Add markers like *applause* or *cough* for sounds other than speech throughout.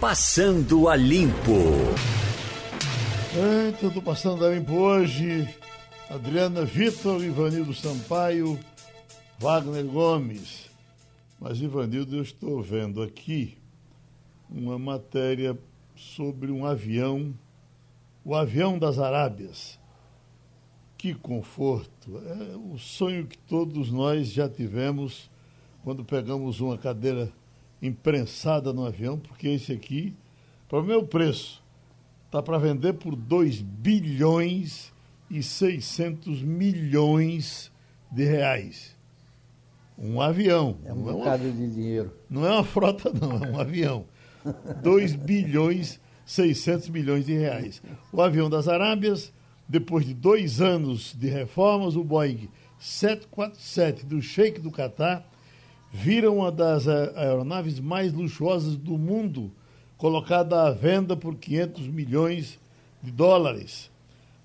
Passando a Limpo. Eita, tô passando a limpo hoje. Adriana Vitor, Ivanildo Sampaio, Wagner Gomes. Mas, Ivanildo, eu estou vendo aqui uma matéria sobre um avião, o avião das Arábias. Que conforto! É o sonho que todos nós já tivemos quando pegamos uma cadeira imprensada no avião, porque esse aqui, para o meu preço, está para vender por 2 bilhões e 600 milhões de reais. Um avião. É um bocado é de dinheiro. Não é uma frota, não, é um avião. 2 bilhões 600 milhões de reais. O avião das Arábias, depois de dois anos de reformas, o Boeing 747 do Sheik do Catar vira uma das aeronaves mais luxuosas do mundo, colocada à venda por 500 milhões de dólares.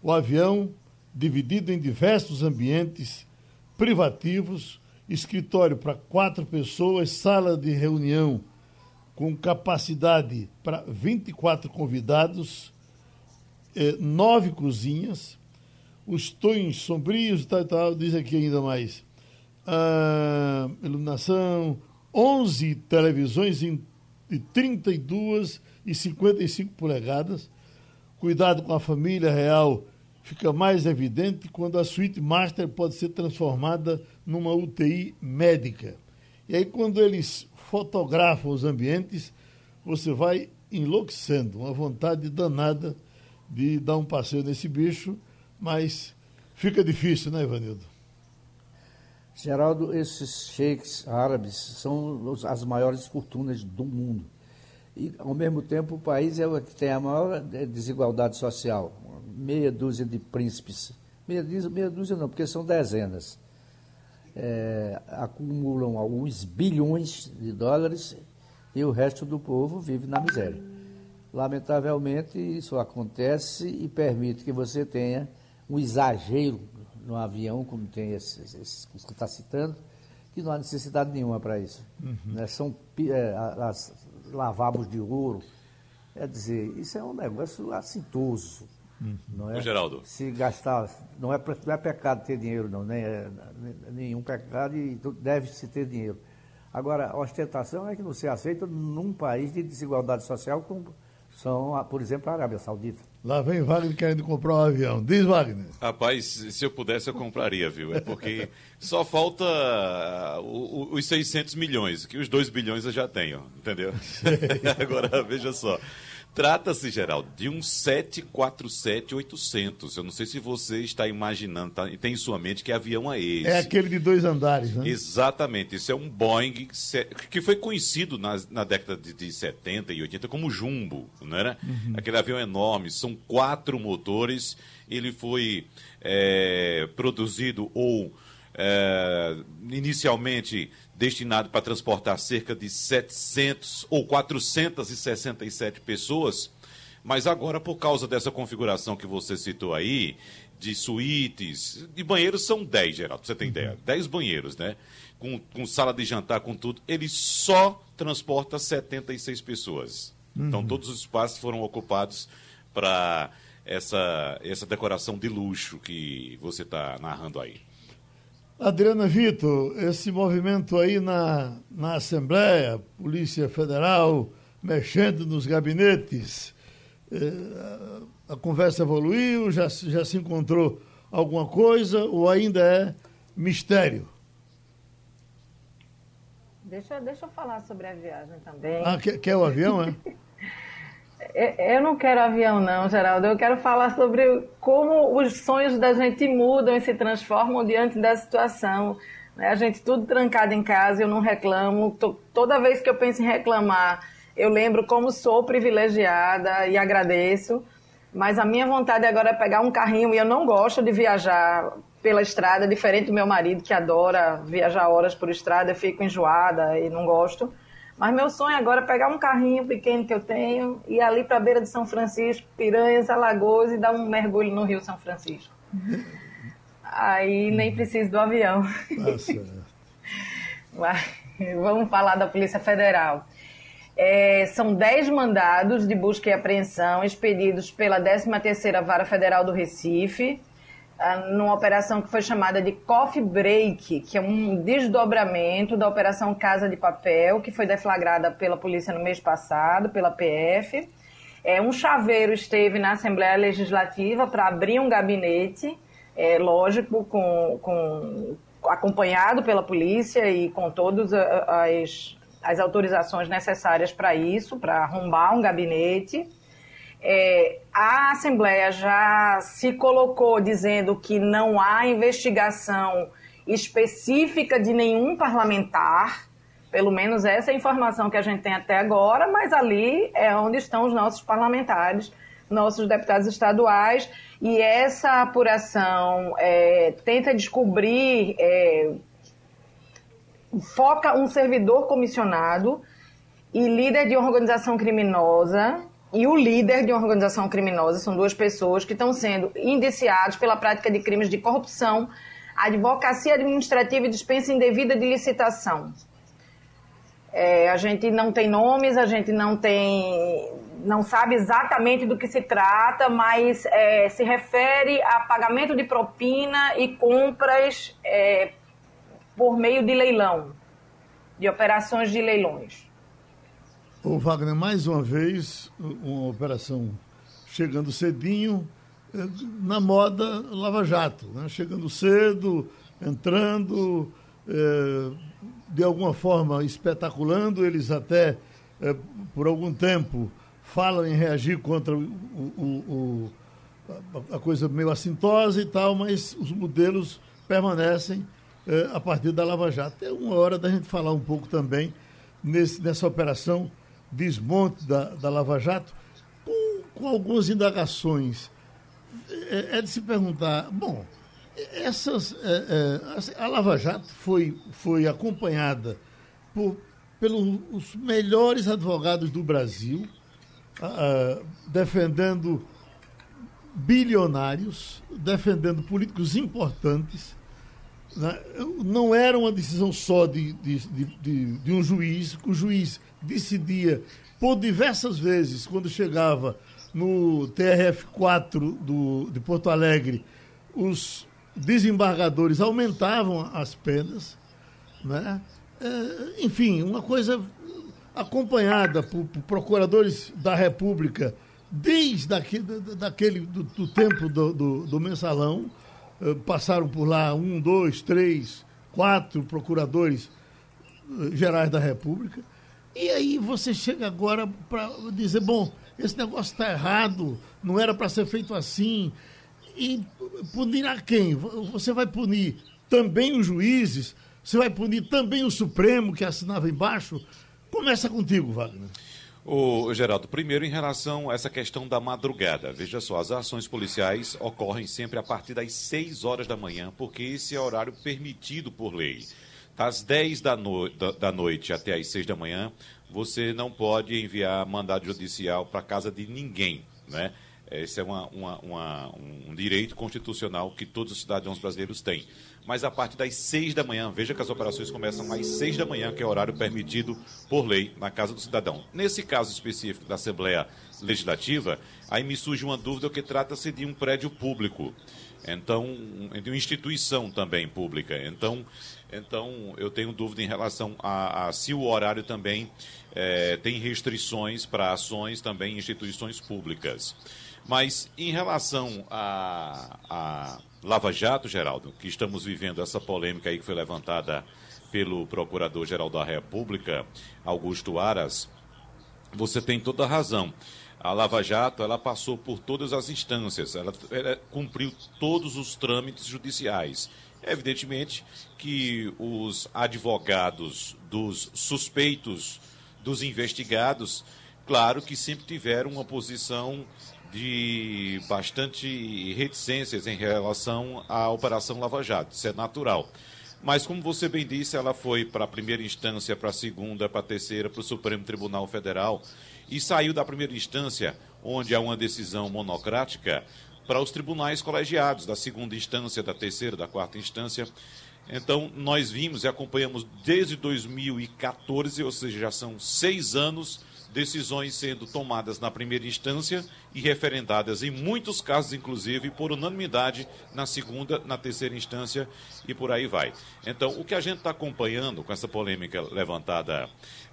O avião, dividido em diversos ambientes privativos, escritório para quatro pessoas, sala de reunião com capacidade para 24 convidados, eh, nove cozinhas, os tons sombrios tal, tal, diz aqui ainda mais. Iluminação, 11 televisões de 32 e 55 polegadas. Cuidado com a família real fica mais evidente quando a suíte master pode ser transformada numa UTI médica. E aí, quando eles fotografam os ambientes, você vai enlouquecendo, uma vontade danada de dar um passeio nesse bicho, mas fica difícil, né, Ivanildo? Geraldo, esses sheiks árabes são as maiores fortunas do mundo. E, ao mesmo tempo, o país é o que tem a maior é, desigualdade social. Meia dúzia de príncipes. Meia, meia dúzia não, porque são dezenas. É, acumulam alguns bilhões de dólares e o resto do povo vive na miséria. Lamentavelmente, isso acontece e permite que você tenha um exagero no avião, como tem esses, esses que está citando, que não há necessidade nenhuma para isso. Uhum. Né? São é, as, lavabos de ouro. Quer dizer, isso é um negócio assintoso. Uhum. Não é? O Geraldo. Se gastar. Não é, não é pecado ter dinheiro, não. Nem é, nenhum pecado e deve-se ter dinheiro. Agora, a ostentação é que não se aceita num país de desigualdade social como são, por exemplo, a Arábia Saudita. Lá vem Wagner querendo comprar um avião. Diz, Wagner. Rapaz, se eu pudesse, eu compraria, viu? É porque só falta uh, os 600 milhões, que os 2 bilhões eu já tenho, entendeu? *laughs* Agora, veja só. Trata-se, Geraldo, de um 747-800. Eu não sei se você está imaginando, tá, tem em sua mente que avião é esse. É aquele de dois andares, né? Exatamente. Isso é um Boeing que foi conhecido na, na década de, de 70 e 80 como Jumbo, não era? Uhum. Aquele avião enorme. São quatro motores. Ele foi é, produzido ou é, inicialmente destinado para transportar cerca de 700 ou 467 pessoas, mas agora, por causa dessa configuração que você citou aí, de suítes, de banheiros são 10, Geraldo, você tem ideia? 10 banheiros, né? Com, com sala de jantar, com tudo, ele só transporta 76 pessoas. Então, uhum. Então, todos os espaços foram ocupados para essa, essa decoração de luxo que você está narrando aí. Adriana Vitor, esse movimento aí na, na Assembleia, Polícia Federal, mexendo nos gabinetes, eh, a conversa evoluiu, já, já se encontrou alguma coisa ou ainda é mistério? Deixa, deixa eu falar sobre a viagem também. Ah, quer, quer o avião, é? *laughs* Eu não quero avião, não, Geraldo. Eu quero falar sobre como os sonhos da gente mudam e se transformam diante da situação. Né? A gente tudo trancado em casa, eu não reclamo. Toda vez que eu penso em reclamar, eu lembro como sou privilegiada e agradeço. Mas a minha vontade agora é pegar um carrinho e eu não gosto de viajar pela estrada, diferente do meu marido que adora viajar horas por estrada. Eu fico enjoada e não gosto. Mas meu sonho agora é pegar um carrinho pequeno que eu tenho e ir ali para a beira de São Francisco, Piranhas, Alagoas e dar um mergulho no Rio São Francisco. Aí nem preciso do avião. Tá *laughs* Mas, vamos falar da Polícia Federal. É, são 10 mandados de busca e apreensão expedidos pela 13ª Vara Federal do Recife, numa operação que foi chamada de Coffee Break, que é um desdobramento da Operação Casa de Papel, que foi deflagrada pela polícia no mês passado, pela PF. É, um chaveiro esteve na Assembleia Legislativa para abrir um gabinete, é, lógico, com, com, acompanhado pela polícia e com todas as as autorizações necessárias para isso, para arrombar um gabinete. É, a Assembleia já se colocou dizendo que não há investigação específica de nenhum parlamentar, pelo menos essa é a informação que a gente tem até agora, mas ali é onde estão os nossos parlamentares, nossos deputados estaduais, e essa apuração é, tenta descobrir. É, foca um servidor comissionado e líder de uma organização criminosa e o líder de uma organização criminosa são duas pessoas que estão sendo indiciados pela prática de crimes de corrupção, advocacia administrativa e dispensa indevida de licitação. É, a gente não tem nomes, a gente não tem, não sabe exatamente do que se trata, mas é, se refere a pagamento de propina e compras é, por meio de leilão, de operações de leilões. O Wagner, mais uma vez, uma operação chegando cedinho, eh, na moda Lava Jato, né? chegando cedo, entrando, é, de alguma forma espetaculando, eles até, é, por algum tempo, falam em reagir contra o, o, o, a coisa meio assintosa e tal, mas os modelos permanecem a partir da Lava Jato. É uma hora da gente falar um pouco também nesse, nessa operação desmonte da, da Lava Jato, com, com algumas indagações. É, é, de se perguntar, bom, essas, é, é a Lava Jato foi, foi acompanhada por, pelos melhores advogados do Brasil, defendendo bilionários, defendendo políticos importantes? Não era uma decisão só de, de, de, de, um juiz, o juiz decidia por diversas vezes, quando chegava no TRF4 do, de Porto Alegre, os desembargadores aumentavam as penas, né? É, enfim, uma coisa acompanhada por, por, procuradores da República desde aqui, daquele, do, do tempo do, do, do mensalão, passaram por lá um, dois, três, quatro procuradores eh, gerais da República. E aí você chega agora para dizer, bom, esse negócio está errado, não era para ser feito assim. E punir a quem? Você vai punir também os juízes? Você vai punir também o Supremo que assinava embaixo? Começa contigo, Wagner. O Geraldo, primeiro em relação a essa questão da madrugada. Veja só, as ações policiais ocorrem sempre a partir das 6 horas da manhã, porque esse é o horário permitido por lei. Das 10 da, no... da noite até as 6 da manhã, você não pode enviar mandado judicial para casa de ninguém, né? Esse é uma, uma, uma, um direito constitucional que todos os cidadãos brasileiros têm. Mas a partir das seis da manhã, veja que as operações começam às seis da manhã, que é o horário permitido por lei na Casa do Cidadão. Nesse caso específico da Assembleia Legislativa, aí me surge uma dúvida que trata-se de um prédio público. Então, de uma instituição também pública. Então, então eu tenho dúvida em relação a, a se o horário também é, tem restrições para ações também em instituições públicas. Mas em relação a, a Lava Jato, Geraldo, que estamos vivendo essa polêmica aí que foi levantada pelo Procurador-Geral da República, Augusto Aras, você tem toda a razão. A Lava Jato, ela passou por todas as instâncias, ela, ela cumpriu todos os trâmites judiciais. Evidentemente que os advogados dos suspeitos, dos investigados, claro que sempre tiveram uma posição de bastante reticências em relação à Operação Lava Jato. Isso é natural. Mas, como você bem disse, ela foi para a primeira instância, para a segunda, para a terceira, para o Supremo Tribunal Federal e saiu da primeira instância, onde há uma decisão monocrática, para os tribunais colegiados, da segunda instância, da terceira, da quarta instância. Então, nós vimos e acompanhamos desde 2014, ou seja, já são seis anos decisões sendo tomadas na primeira instância e referendadas, em muitos casos, inclusive, por unanimidade na segunda, na terceira instância e por aí vai. Então, o que a gente está acompanhando com essa polêmica levantada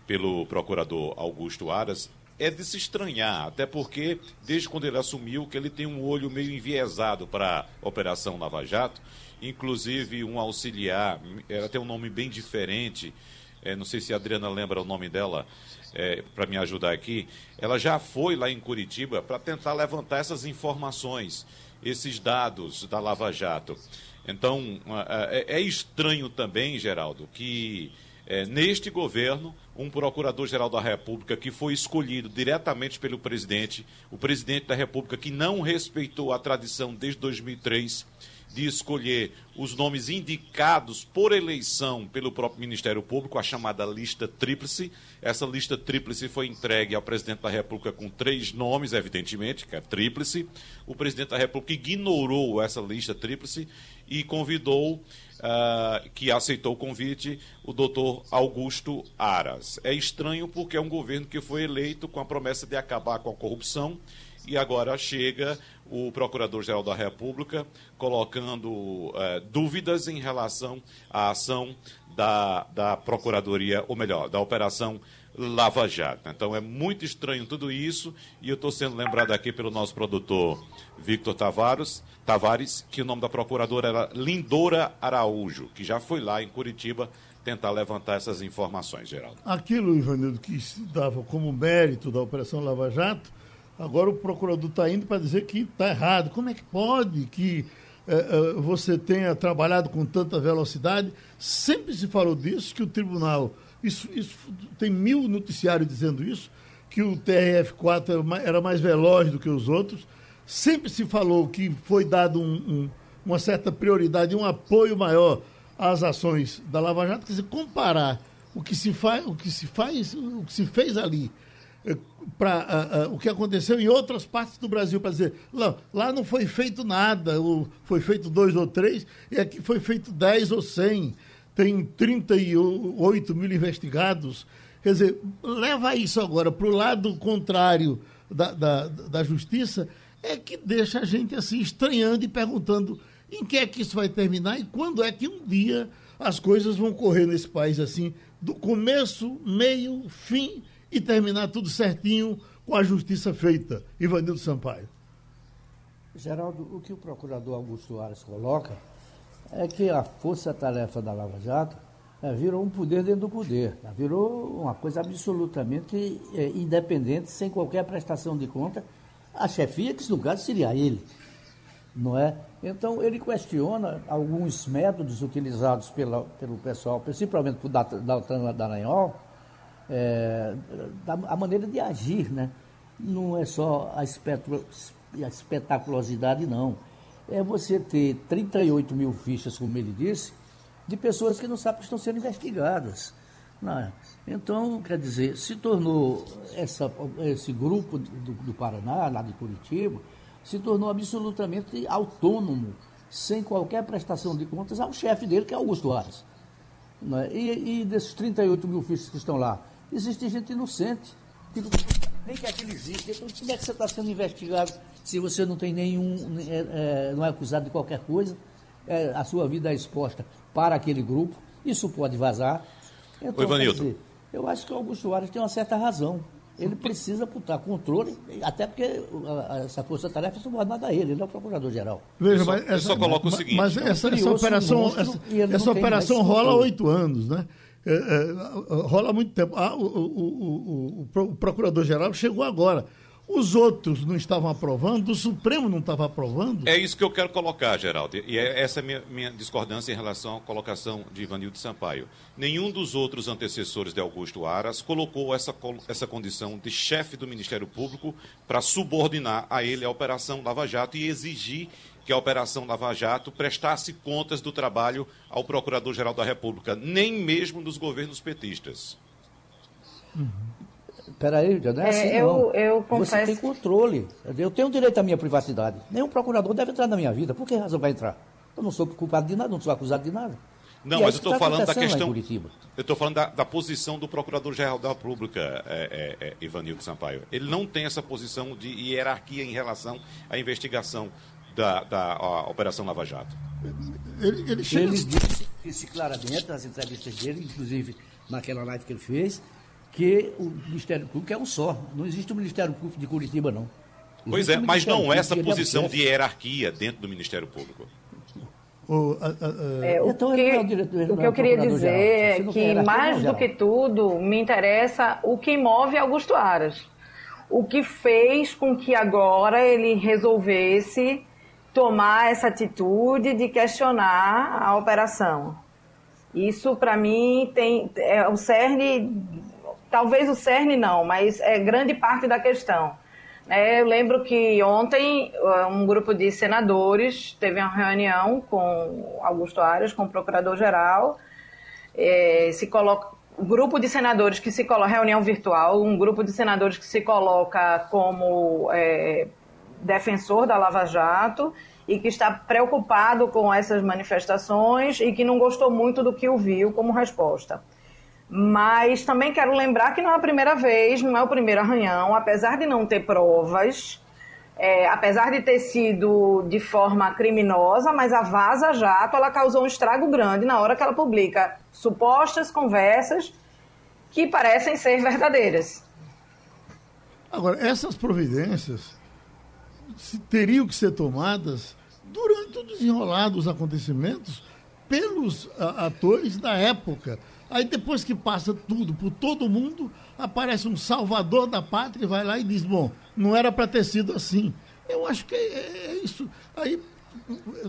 pelo procurador Augusto Aras é de se estranhar, até porque, desde quando ele assumiu, que ele tem um olho meio enviesado para a Operação Lava Jato, inclusive um auxiliar, ela tem um nome bem diferente, é, não sei se a Adriana lembra o nome dela, é, para me ajudar aqui, ela já foi lá em Curitiba para tentar levantar essas informações, esses dados da Lava Jato. Então, é, é estranho também, Geraldo, que é, neste governo, um procurador-geral da República que foi escolhido diretamente pelo presidente, o presidente da República que não respeitou a tradição desde 2003 de escolher os nomes indicados por eleição pelo próprio Ministério Público, a chamada lista tríplice. Essa lista tríplice foi entregue ao presidente da República com três nomes, evidentemente, que é tríplice. O presidente da República ignorou essa lista tríplice e convidou, uh, que aceitou o convite, o doutor Augusto Aras. É estranho porque é um governo que foi eleito com a promessa de acabar com a corrupção e agora chega o Procurador-Geral da República colocando eh, dúvidas em relação à ação da, da Procuradoria, ou melhor, da Operação Lava Jato. Então é muito estranho tudo isso e eu estou sendo lembrado aqui pelo nosso produtor Victor Tavares, Tavares, que o nome da procuradora era Lindora Araújo, que já foi lá em Curitiba tentar levantar essas informações, Geraldo. Aquilo, Ivanildo, que se dava como mérito da Operação Lava Jato, Agora o procurador está indo para dizer que está errado. Como é que pode que é, é, você tenha trabalhado com tanta velocidade? Sempre se falou disso, que o tribunal. Isso, isso tem mil noticiários dizendo isso, que o TRF4 era mais veloz do que os outros. Sempre se falou que foi dado um, um, uma certa prioridade, um apoio maior às ações da Lava Jato. Quer dizer, comparar o que se faz, o que se faz, o que se fez ali para uh, uh, o que aconteceu em outras partes do Brasil, para dizer, lá, lá não foi feito nada, ou foi feito dois ou três, e aqui foi feito dez ou cem, tem 38 mil investigados. Quer dizer, leva isso agora para o lado contrário da, da, da justiça, é que deixa a gente assim estranhando e perguntando em que é que isso vai terminar e quando é que um dia as coisas vão correr nesse país assim, do começo, meio, fim e terminar tudo certinho com a justiça feita. Ivanildo Sampaio. Geraldo, o que o procurador Augusto Aras coloca é que a força-tarefa da Lava Jato é, virou um poder dentro do poder, né? virou uma coisa absolutamente é, independente, sem qualquer prestação de conta. A chefia, que no caso seria ele, não é? Então, ele questiona alguns métodos utilizados pela, pelo pessoal, principalmente por Daltan Dallagnol, é, a maneira de agir, né? Não é só a, a espetaculosidade, não. É você ter 38 mil fichas, como ele disse, de pessoas que não sabem que estão sendo investigadas. É? Então, quer dizer, se tornou essa, esse grupo do, do Paraná, lá de Curitiba, se tornou absolutamente autônomo, sem qualquer prestação de contas ao chefe dele, que é Augusto Aras. É? E, e desses 38 mil fichas que estão lá, Existe gente inocente, que não, nem que aquilo existe. Então, como é que você está sendo investigado se você não tem nenhum, é, é, não é acusado de qualquer coisa? É, a sua vida é exposta para aquele grupo, isso pode vazar. Então, Oi, dizer, eu acho que o Augusto Soares tem uma certa razão. Ele precisa botar controle, até porque essa força-tarefa é subordinada a ele, ele é o procurador-geral. Veja, mas essa, eu só coloco mas, o seguinte. Mas essa, essa operação, essa, essa operação rola há oito anos, né? É, é, rola muito tempo. Ah, o, o, o, o procurador-geral chegou agora. Os outros não estavam aprovando, o Supremo não estava aprovando. É isso que eu quero colocar, Geraldo. E é essa é a minha, minha discordância em relação à colocação de Ivanildo Sampaio. Nenhum dos outros antecessores de Augusto Aras colocou essa, essa condição de chefe do Ministério Público para subordinar a ele a Operação Lava Jato e exigir que a Operação Lava Jato prestasse contas do trabalho ao Procurador-Geral da República, nem mesmo dos governos petistas. Espera aí, não é, é assim, eu, não. Eu confesso... Você tem controle. Eu tenho direito à minha privacidade. Nenhum procurador deve entrar na minha vida. Por que razão vai entrar? Eu não sou culpado de nada, não sou acusado de nada. Não, e é mas eu estou tá falando da questão. Eu estou falando da, da, posição do Procurador-Geral da República, é, é, é, Ivanildo Sampaio. Ele não tem essa posição de hierarquia em relação à investigação da, da Operação Lava Jato. Ele, ele, chega... ele disse, disse claramente nas entrevistas dele, inclusive naquela live que ele fez, que o Ministério Público é um só. Não existe o Ministério Público de Curitiba, não. Existe pois é, mas não essa posição de hierarquia dentro do Ministério Público. O, a, a, é, o, então, que, o, diretor, o que eu queria dizer é que, mais do que tudo, me interessa o que move Augusto Aras. O que fez com que agora ele resolvesse tomar essa atitude de questionar a operação. Isso, para mim, tem é o cerne, talvez o cerne não, mas é grande parte da questão. É, eu lembro que ontem uh, um grupo de senadores teve uma reunião com Augusto Aras, com o procurador-geral. É, se coloca, grupo de senadores que se coloca, reunião virtual, um grupo de senadores que se coloca como é, defensor da Lava Jato e que está preocupado com essas manifestações e que não gostou muito do que ouviu como resposta. Mas também quero lembrar que não é a primeira vez, não é o primeiro arranhão, apesar de não ter provas, é, apesar de ter sido de forma criminosa, mas a Vaza Jato ela causou um estrago grande na hora que ela publica supostas conversas que parecem ser verdadeiras. Agora, essas providências teriam que ser tomadas durante o desenrolar dos acontecimentos pelos atores da época Aí depois que passa tudo por todo mundo, aparece um salvador da pátria e vai lá e diz, bom, não era para ter sido assim. Eu acho que é, é isso. Aí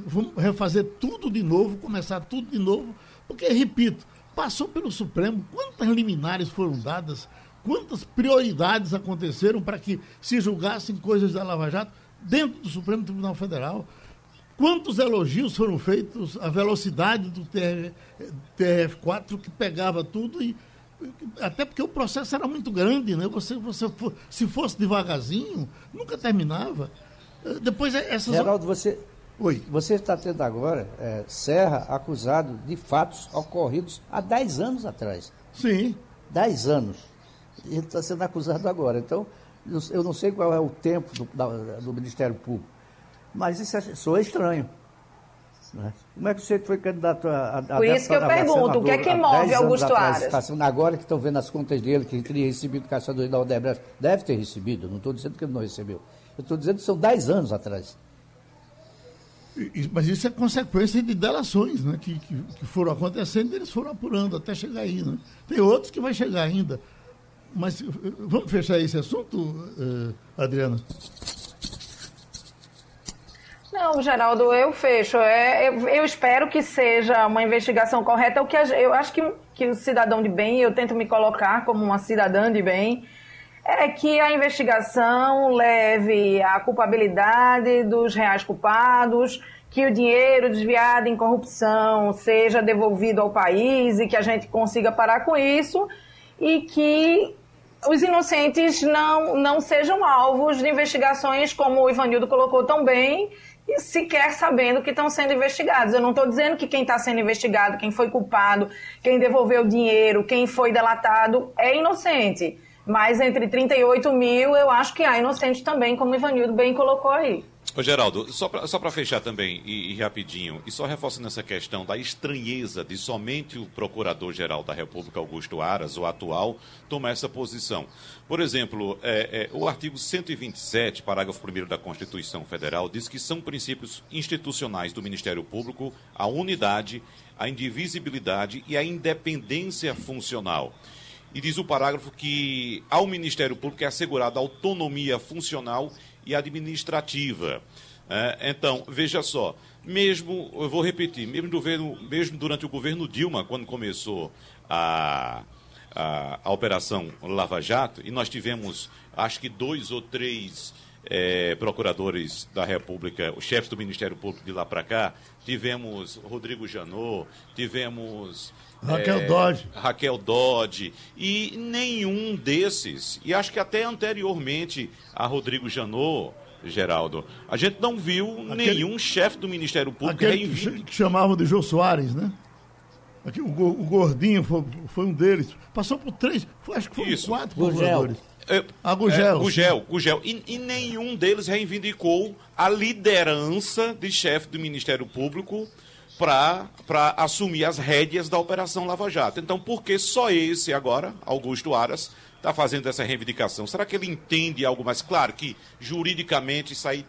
vamos refazer tudo de novo, começar tudo de novo, porque, repito, passou pelo Supremo, quantas liminares foram dadas, quantas prioridades aconteceram para que se julgassem coisas da Lava Jato dentro do Supremo Tribunal Federal. Quantos elogios foram feitos à velocidade do TRF4 que pegava tudo e até porque o processo era muito grande, né? Você, você se fosse devagarzinho, nunca terminava. Depois essas. Geraldo, você. Oi. Você está tendo agora é, Serra acusado de fatos ocorridos há 10 anos atrás. Sim. 10 anos. Ele está sendo acusado agora. Então, eu não sei qual é o tempo do, da, do Ministério Público. Mas isso é, soa estranho. Né? Como é que você foi candidato a, a Por isso que eu pergunto, o que é que move Augusto Aras? Agora que estão vendo as contas dele, que ele teria recebido caçadores da Odebrecht, deve ter recebido, não estou dizendo que ele não recebeu. Eu estou dizendo que são 10 anos atrás. Mas isso é consequência de delações né, que, que, que, foram acontecendo e eles foram apurando até chegar aí. Né? Tem outros que vai chegar ainda. Mas vamos fechar esse assunto, uh, Adriana? Não, Geraldo, eu fecho. É, eu, eu, espero que seja uma investigação correta. O que eu acho que, que o cidadão de bem, eu tento me colocar como uma cidadã de bem, é que a investigação leve à culpabilidade dos reais culpados, que o dinheiro desviado em corrupção seja devolvido ao país e que a gente consiga parar com isso e que os inocentes não, não sejam alvos de investigações como o Ivanildo colocou tão bem sequer sabendo que estão sendo investigados. Eu não estou dizendo que quem está sendo investigado, quem foi culpado, quem devolveu o dinheiro, quem foi delatado é inocente. Mas entre 38 mil, eu acho que há inocente também, como o Ivanildo bem colocou aí. Ô Geraldo, só para fechar também e, e, rapidinho, e só reforçando essa questão da estranheza de somente o Procurador-Geral da República, Augusto Aras, o atual, tomar essa posição. Por exemplo, é, é, o artigo 127, parágrafo 1 da Constituição Federal, diz que são princípios institucionais do Ministério Público a unidade, a indivisibilidade e a independência funcional. E diz o parágrafo que ao Ministério Público é assegurada autonomia funcional e administrativa. É, então, veja só, mesmo, eu vou repetir, mesmo, governo, mesmo durante o governo Dilma, quando começou a, a, a Operação Lava Jato, e nós tivemos, acho que dois ou três é, procuradores da República, os chefes do Ministério Público de lá para cá, tivemos Rodrigo Janot, tivemos Raquel é, Dodge. Raquel Dodge. E nenhum desses, e acho que até anteriormente a Rodrigo Janot, Geraldo, a gente não viu Aquele, nenhum chefe do Ministério Público aquele que chamavam de Jô Soares, né? Aqui, o, o Gordinho foi, foi, um deles. Passou por três, foi, acho que foram Isso. quatro procuradores. É, ah, Gugel. É, Gugel, Gugel. E, e, nenhum deles reivindicou a liderança de chefe do Ministério Público para assumir as rédeas da Operação Lava Jato. Então, por que só esse agora, Augusto Aras, está fazendo essa reivindicação? Será que ele entende algo mais claro? Que juridicamente isso aí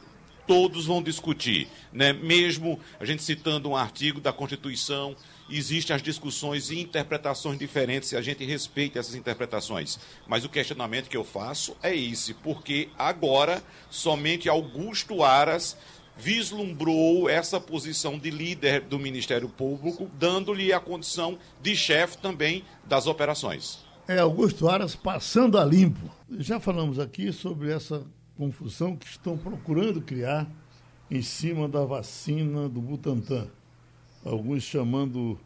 todos vão discutir, né? Mesmo a gente citando um artigo da Constituição, existem as discussões e interpretações diferentes e a gente respeita essas interpretações. Mas o questionamento que eu faço é esse, porque agora somente Augusto Aras vislumbrou essa posição de líder do Ministério Público, dando-lhe a condição de chefe também das operações. É, Augusto Aras passando a limpo. Já falamos aqui sobre essa confusão que estão procurando criar em cima da vacina do Butantan. Alguns chamando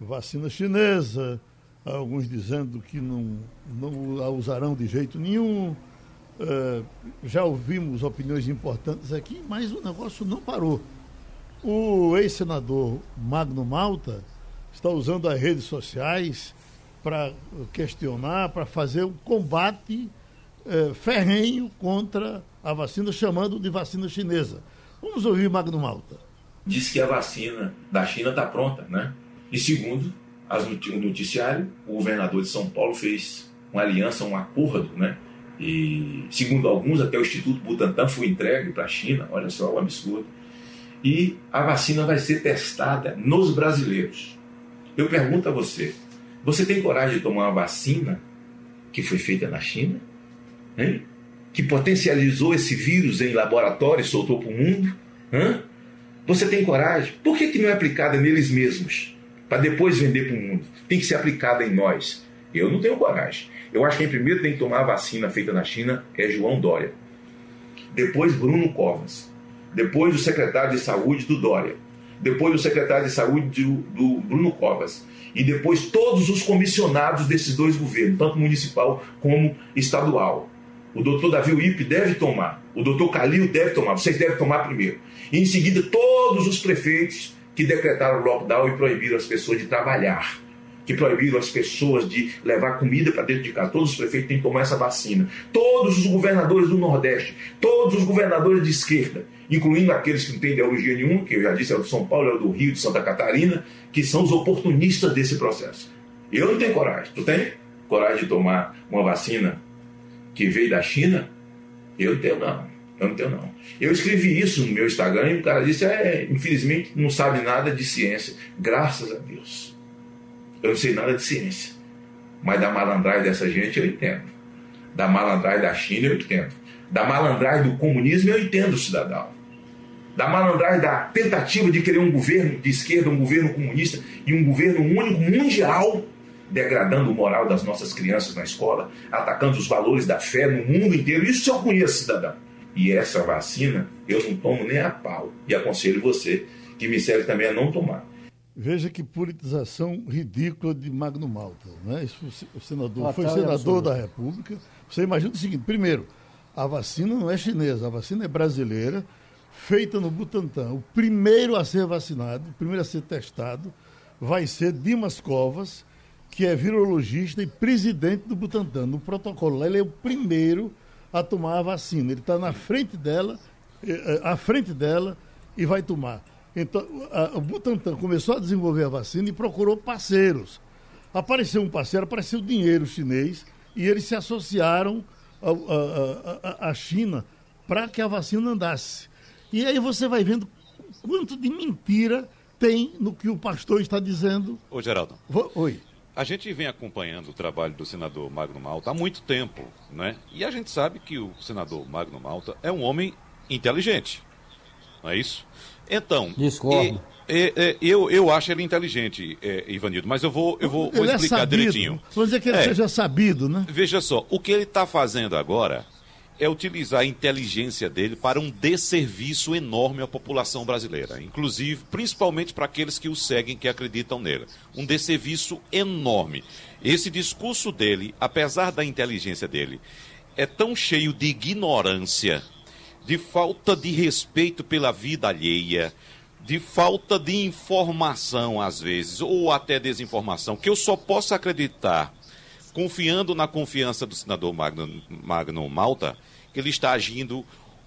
vacina chinesa, alguns dizendo que não, não a usarão de jeito nenhum. Uh, já ouvimos opiniões importantes aqui, mas o negócio não parou. O ex-senador Magno Malta está usando as redes sociais para questionar, para fazer um combate é, ferrenho contra a vacina, chamando de vacina chinesa. Vamos ouvir Magno Malta. Diz que a vacina da China está pronta, né? E segundo as o noticiário, o governador de São Paulo fez uma aliança, um acordo, né? E segundo alguns, até o Instituto Butantan foi entregue para a China, olha só o absurdo. E a vacina vai ser testada nos brasileiros. Eu pergunto a você: você tem coragem de tomar uma vacina que foi feita na China? hein? que potencializou esse vírus em laboratório e soltou para o mundo? Você tem coragem? Por que, que não é aplicada neles mesmos? Para depois vender para o mundo. Tem que ser aplicada em nós. Eu não tenho coragem. Eu acho que quem primeiro tem que tomar a vacina feita na China é João Dória. Depois Bruno Covas. Depois o secretário de saúde do Dória. Depois o secretário de saúde do, do Bruno Covas. E depois todos os comissionados desses dois governos, tanto municipal como estadual. O doutor Davi Uip deve tomar. O doutor Calil deve tomar. Vocês devem tomar primeiro. E em seguida, todos os prefeitos que decretaram lockdown e proibiram as pessoas de trabalhar. Que proibiram as pessoas de levar comida para dentro de casa. Todos os prefeitos têm que tomar essa vacina. Todos os governadores do Nordeste. Todos os governadores de esquerda. Incluindo aqueles que não têm ideologia nenhuma, que eu já disse, é o de São Paulo, é o do Rio, de Santa Catarina, que são os oportunistas desse processo. Eu não tenho coragem. Tu tem coragem de tomar uma vacina que veio da China, eu não tenho não. Eu não tenho não. Eu escrevi isso no meu Instagram e o cara disse, é, infelizmente não sabe nada de ciência. Graças a Deus. Eu não sei nada de ciência. Mas da malandragem dessa gente eu entendo. Da malandragem da China eu entendo. Da malandragem do comunismo eu entendo, cidadão. Da malandragem da tentativa de querer um governo de esquerda, um governo comunista e um governo único mundial degradando o moral das nossas crianças na escola, atacando os valores da fé no mundo inteiro. Isso eu conheço, cidadão. E essa vacina eu não tomo nem a pau. E aconselho você que me serve também a não tomar. Veja que politização ridícula de Magno Malta. Né? Isso, o senador ah, foi tá, senador da República. Você imagina o seguinte: primeiro, a vacina não é chinesa, a vacina é brasileira, feita no Butantan. O primeiro a ser vacinado, o primeiro a ser testado, vai ser Dimas Covas, que é virologista e presidente do Butantan. No protocolo, ele é o primeiro a tomar a vacina. Ele está na frente dela, eh, eh, à frente dela e vai tomar. Então, a, o Butantan começou a desenvolver a vacina e procurou parceiros. Apareceu um parceiro, apareceu dinheiro chinês e eles se associaram à China para que a vacina andasse. E aí você vai vendo quanto de mentira tem no que o pastor está dizendo. Ô, Geraldo. Oi. A gente vem acompanhando o trabalho do senador Magno Malta há muito tempo, né? E a gente sabe que o senador Magno Malta é um homem inteligente, não é isso? Então, Discordo. E, e, eu, eu acho ele inteligente, é, Ivanildo, mas eu vou, eu vou, vou é explicar é direitinho. Vamos dizer que ele é, seja sabido, né? Veja só, o que ele está fazendo agora é utilizar a inteligência dele para um desserviço enorme à população brasileira, inclusive, principalmente para aqueles que o seguem, que acreditam nele. Um desserviço enorme. Esse discurso dele, apesar da inteligência dele, é tão cheio de ignorância, de falta de respeito pela vida alheia, de falta de informação, às vezes, ou até desinformação, que eu só posso acreditar, confiando na confiança do senador Magno, Magno Malta, que ele está agindo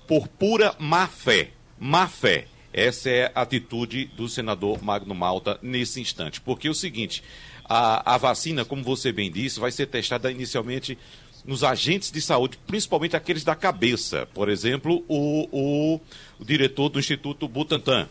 por pura má fé. Má fé. Essa é a atitude do senador Magno Malta nesse instante. Porque é o seguinte, a, a vacina, como você bem disse, vai ser testada inicialmente nos agentes de saúde, principalmente aqueles da cabeça. Por exemplo, o, o, o diretor do Instituto Butantan,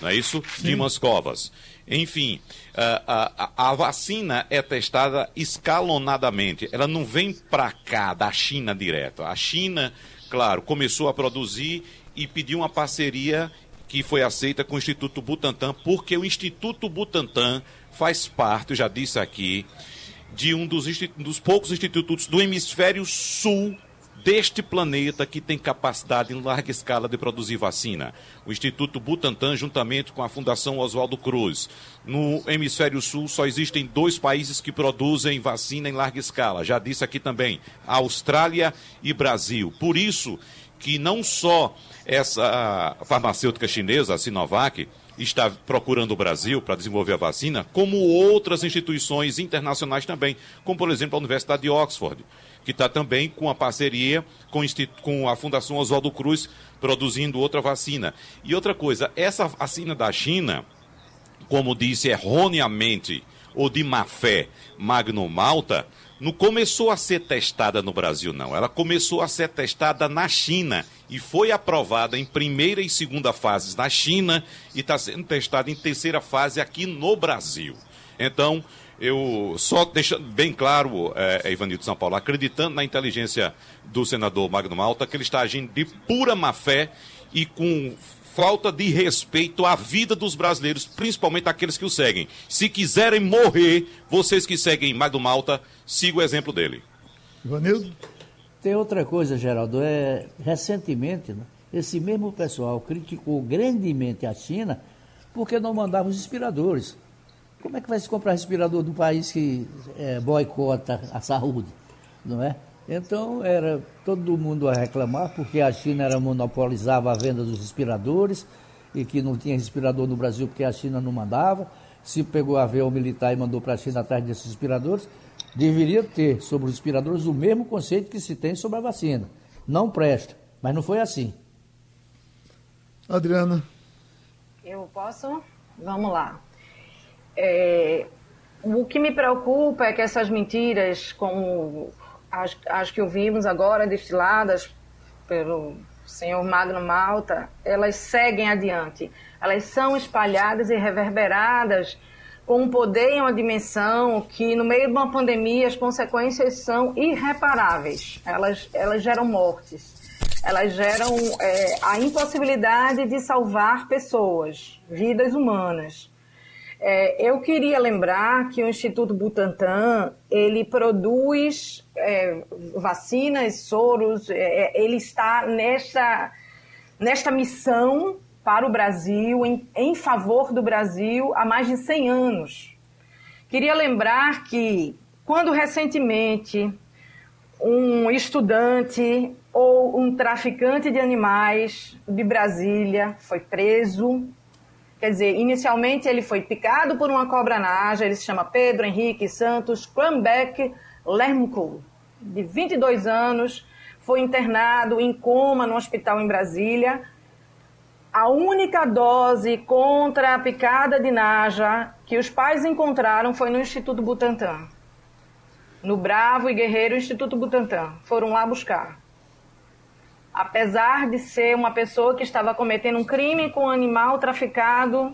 não é isso? Sim. Dimas Covas. Enfim, a, a, a, vacina é testada escalonadamente. Ela não vem para cá, da China direto. A China, claro, começou a produzir e pediu uma parceria que foi aceita com o Instituto Butantan, porque o Instituto Butantan faz parte, eu já disse aqui, de um dos, dos poucos institutos do hemisfério sul deste planeta que tem capacidade em larga escala de produzir vacina. O Instituto Butantan, juntamente com a Fundação Oswaldo Cruz. No hemisfério sul só existem dois países que produzem vacina em larga escala. Já disse aqui também, Austrália e Brasil. Por isso que não só essa farmacêutica chinesa, a Sinovac, está procurando o Brasil para desenvolver a vacina, como outras instituições internacionais também, como por exemplo a Universidade de Oxford, que está também com a parceria com, com a Fundação Oswaldo Cruz produzindo outra vacina. E outra coisa, essa vacina da China, como disse erroneamente ou de má fé Magno Malta, não começou a ser testada no Brasil, não. Ela começou a ser testada na China e foi aprovada em primeira e segunda fases na China e está sendo testada em terceira fase aqui no Brasil. Então, eu só deixando bem claro, é, Ivanildo São Paulo, acreditando na inteligência do senador Magno Malta, que ele está agindo de pura má fé e com falta de respeito à vida dos brasileiros, principalmente aqueles que o seguem. Se quiserem morrer, vocês que seguem Magno Malta, siga o exemplo dele. Ivanildo? Tem outra coisa, Geraldo. É, recentemente, né, esse mesmo pessoal criticou grandemente a China porque não mandava os respiradores. Como é que vai se comprar respirador de um país que é, boicota a saúde? Não é? Então era todo mundo a reclamar porque a China era monopolizava a venda dos respiradores e que não tinha respirador no Brasil porque a China não mandava. Se pegou avião militar e mandou para a China atrás desses respiradores, deveria ter sobre os respiradores o mesmo conceito que se tem sobre a vacina. Não presta, mas não foi assim. Adriana. Eu posso? Vamos lá. É, o que me preocupa é que essas mentiras, como as, as que ouvimos agora destiladas pelo senhor Magno Malta, elas seguem adiante. Elas são espalhadas e reverberadas com um poder e uma dimensão que, no meio de uma pandemia, as consequências são irreparáveis. Elas, elas geram mortes. Elas geram é, a impossibilidade de salvar pessoas, vidas humanas. É, eu queria lembrar que o Instituto Butantan ele produz é, vacinas, soros, é, é, ele está nesta, nesta missão para o Brasil, em, em favor do Brasil, há mais de 100 anos. Queria lembrar que, quando recentemente um estudante ou um traficante de animais de Brasília foi preso Quer dizer, inicialmente ele foi picado por uma cobra naja, ele se chama Pedro Henrique Santos Cranbeck Lemko, de 22 anos, foi internado em coma no hospital em Brasília. A única dose contra a picada de naja que os pais encontraram foi no Instituto Butantan. No Bravo e Guerreiro Instituto Butantan. Foram lá buscar apesar de ser uma pessoa que estava cometendo um crime com um animal traficado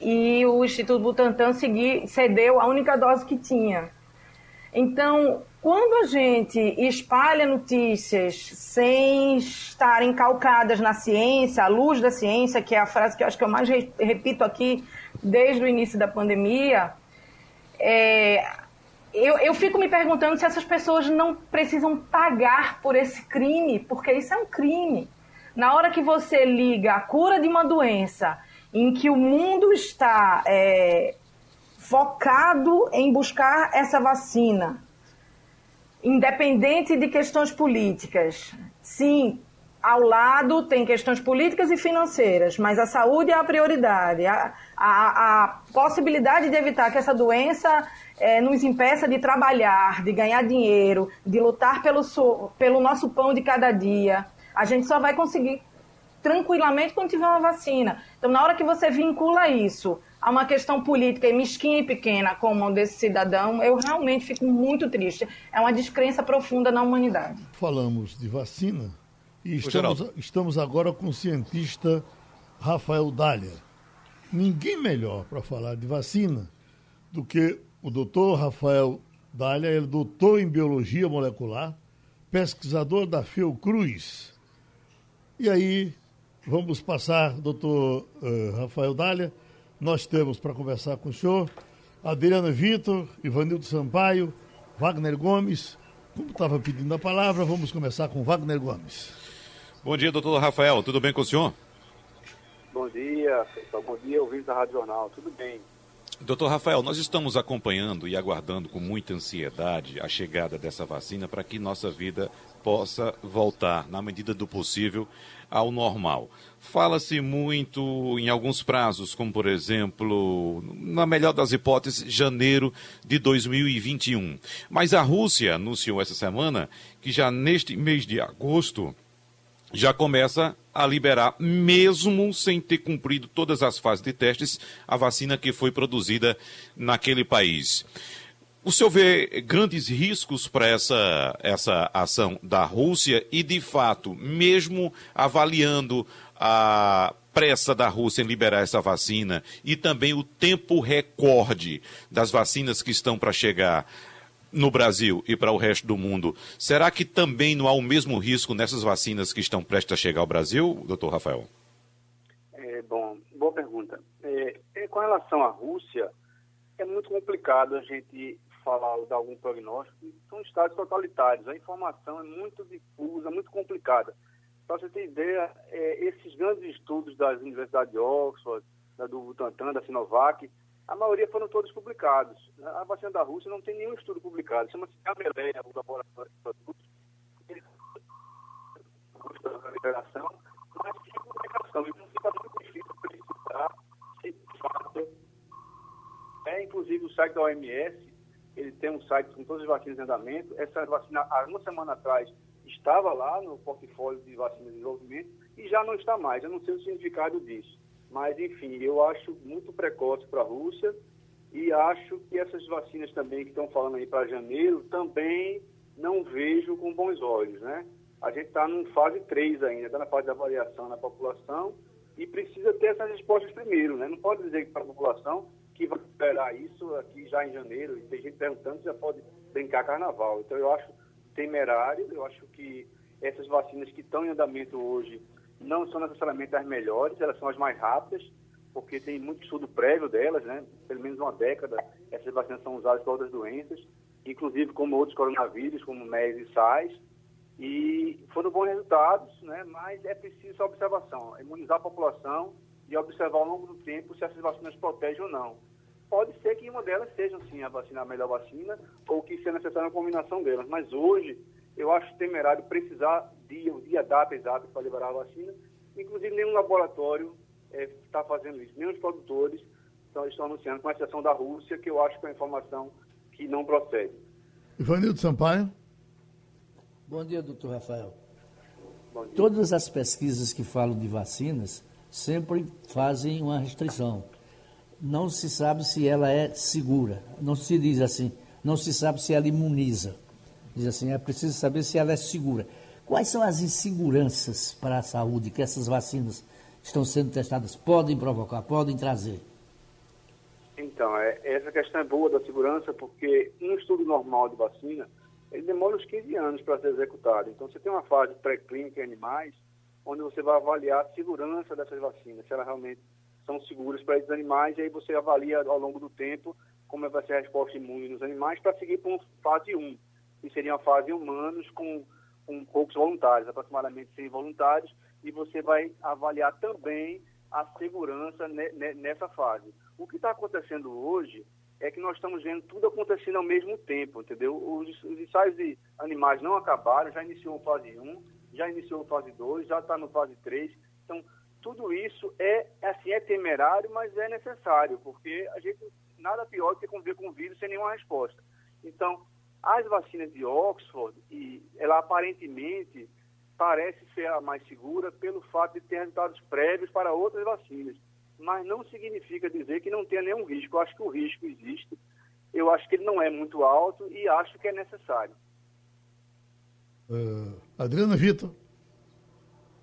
e o Instituto Butantan segui, cedeu a única dose que tinha. Então, quando a gente espalha notícias sem estarem calcadas na ciência, à luz da ciência, que é a frase que eu acho que eu mais repito aqui desde o início da pandemia, é, eu, eu fico me perguntando se essas pessoas não precisam pagar por esse crime, porque isso é um crime. Na hora que você liga a cura de uma doença em que o mundo está é, focado em buscar essa vacina, independente de questões políticas, sim, ao lado tem questões políticas e financeiras, mas a saúde é a prioridade. A, a, a possibilidade de evitar que essa doença é, nos impeça de trabalhar, de ganhar dinheiro, de lutar pelo, pelo nosso pão de cada dia, a gente só vai conseguir tranquilamente quando tiver uma vacina. Então, na hora que você vincula isso a uma questão política e mesquinha e pequena como desse cidadão, eu realmente fico muito triste. É uma descrença profunda na humanidade. Falamos de vacina e estamos, estamos agora com o cientista Rafael Dália. Ninguém melhor para falar de vacina do que o doutor Rafael Dália, ele é doutor em biologia molecular, pesquisador da Fiocruz. E aí, vamos passar, doutor uh, Rafael Dália, nós temos para conversar com o senhor Adriana Vitor, Ivanildo Sampaio, Wagner Gomes. Como estava pedindo a palavra, vamos começar com Wagner Gomes. Bom dia, doutor Rafael. Tudo bem com o senhor? Bom dia, pessoal. Bom dia, ouvintes da Rádio Jornal. Tudo bem? Doutor Rafael, nós estamos acompanhando e aguardando com muita ansiedade a chegada dessa vacina para que nossa vida possa voltar, na medida do possível, ao normal. Fala-se muito em alguns prazos, como por exemplo, na melhor das hipóteses, janeiro de 2021. Mas a Rússia anunciou essa semana que já neste mês de agosto já começa a liberar, mesmo sem ter cumprido todas as fases de testes, a vacina que foi produzida naquele país. O senhor vê grandes riscos para essa, essa ação da Rússia e, de fato, mesmo avaliando a pressa da Rússia em liberar essa vacina e também o tempo recorde das vacinas que estão para chegar, no Brasil e para o resto do mundo, será que também não há o mesmo risco nessas vacinas que estão prestes a chegar ao Brasil, doutor Rafael? É, bom, boa pergunta. É, é, com relação à Rússia, é muito complicado a gente falar, dar algum prognóstico. São estados totalitários, a informação é muito difusa, muito complicada. Para você ter ideia, é, esses grandes estudos das universidades de Oxford, da do Butantan, da Sinovac, a maioria foram todos publicados. A vacina da Rússia não tem nenhum estudo publicado. Chama-se Gamaleia, o laboratório de produtos. da liberação, mas sem publicação. Então fica muito difícil precisar se de fato é, inclusive o site da OMS, ele tem um site com todas as vacinas em andamento. Essa vacina, há uma semana atrás, estava lá no portfólio de vacinas de desenvolvimento e já não está mais. Eu não sei o significado disso. Mas, enfim, eu acho muito precoce para a Rússia e acho que essas vacinas também que estão falando aí para janeiro também não vejo com bons olhos, né? A gente está em fase 3 ainda, está na fase de avaliação na população e precisa ter essas respostas primeiro, né? Não pode dizer para a população que vai esperar isso aqui já em janeiro, e tem gente perguntando se já pode brincar carnaval. Então eu acho temerário, eu acho que essas vacinas que estão em andamento hoje não são necessariamente as melhores, elas são as mais rápidas, porque tem muito estudo prévio delas, né? Pelo menos uma década, essas vacinas são usadas para outras doenças, inclusive como outros coronavírus, como MERS e SARS, e foram bons resultados, né? Mas é preciso observação, imunizar a população e observar ao longo do tempo se essas vacinas protegem ou não. Pode ser que uma delas seja, sim, a vacina a melhor vacina, ou que seja necessária uma combinação delas, mas hoje eu acho temerário precisar dia, o dia, data exata para liberar a vacina. Inclusive, nenhum laboratório está eh, é, fazendo isso, nem os produtores estão, estão anunciando, com exceção da Rússia, que eu acho que é uma informação que não procede. Ivanildo Sampaio. Bom dia, doutor Rafael. Dia. Todas as pesquisas que falam de vacinas sempre fazem uma restrição. Não se sabe se ela é segura. Não se diz assim. Não se sabe se ela imuniza. Diz assim, é preciso saber se ela é segura. Quais são as inseguranças para a saúde que essas vacinas estão sendo testadas podem provocar, podem trazer? Então, é, essa questão é boa da segurança, porque um estudo normal de vacina, ele demora uns 15 anos para ser executado. Então, você tem uma fase pré-clínica em animais, onde você vai avaliar a segurança dessas vacinas, se elas realmente são seguras para esses animais, e aí você avalia ao longo do tempo como vai ser a resposta imune nos animais para seguir para uma fase 1 que seria uma fase humanos com, com poucos voluntários, aproximadamente 100 voluntários, e você vai avaliar também a segurança ne, ne, nessa fase. O que está acontecendo hoje é que nós estamos vendo tudo acontecendo ao mesmo tempo, entendeu? Os, os ensaios de animais não acabaram, já iniciou a fase 1, já iniciou fase 2, já está no fase 3. Então, tudo isso é, assim, é temerário, mas é necessário, porque a gente nada pior do que conviver com o vírus sem nenhuma resposta. Então, as vacinas de Oxford, e ela aparentemente parece ser a mais segura pelo fato de ter resultados prévios para outras vacinas, mas não significa dizer que não tenha nenhum risco. Eu acho que o risco existe, eu acho que ele não é muito alto e acho que é necessário. Uh, Adriana Vitor.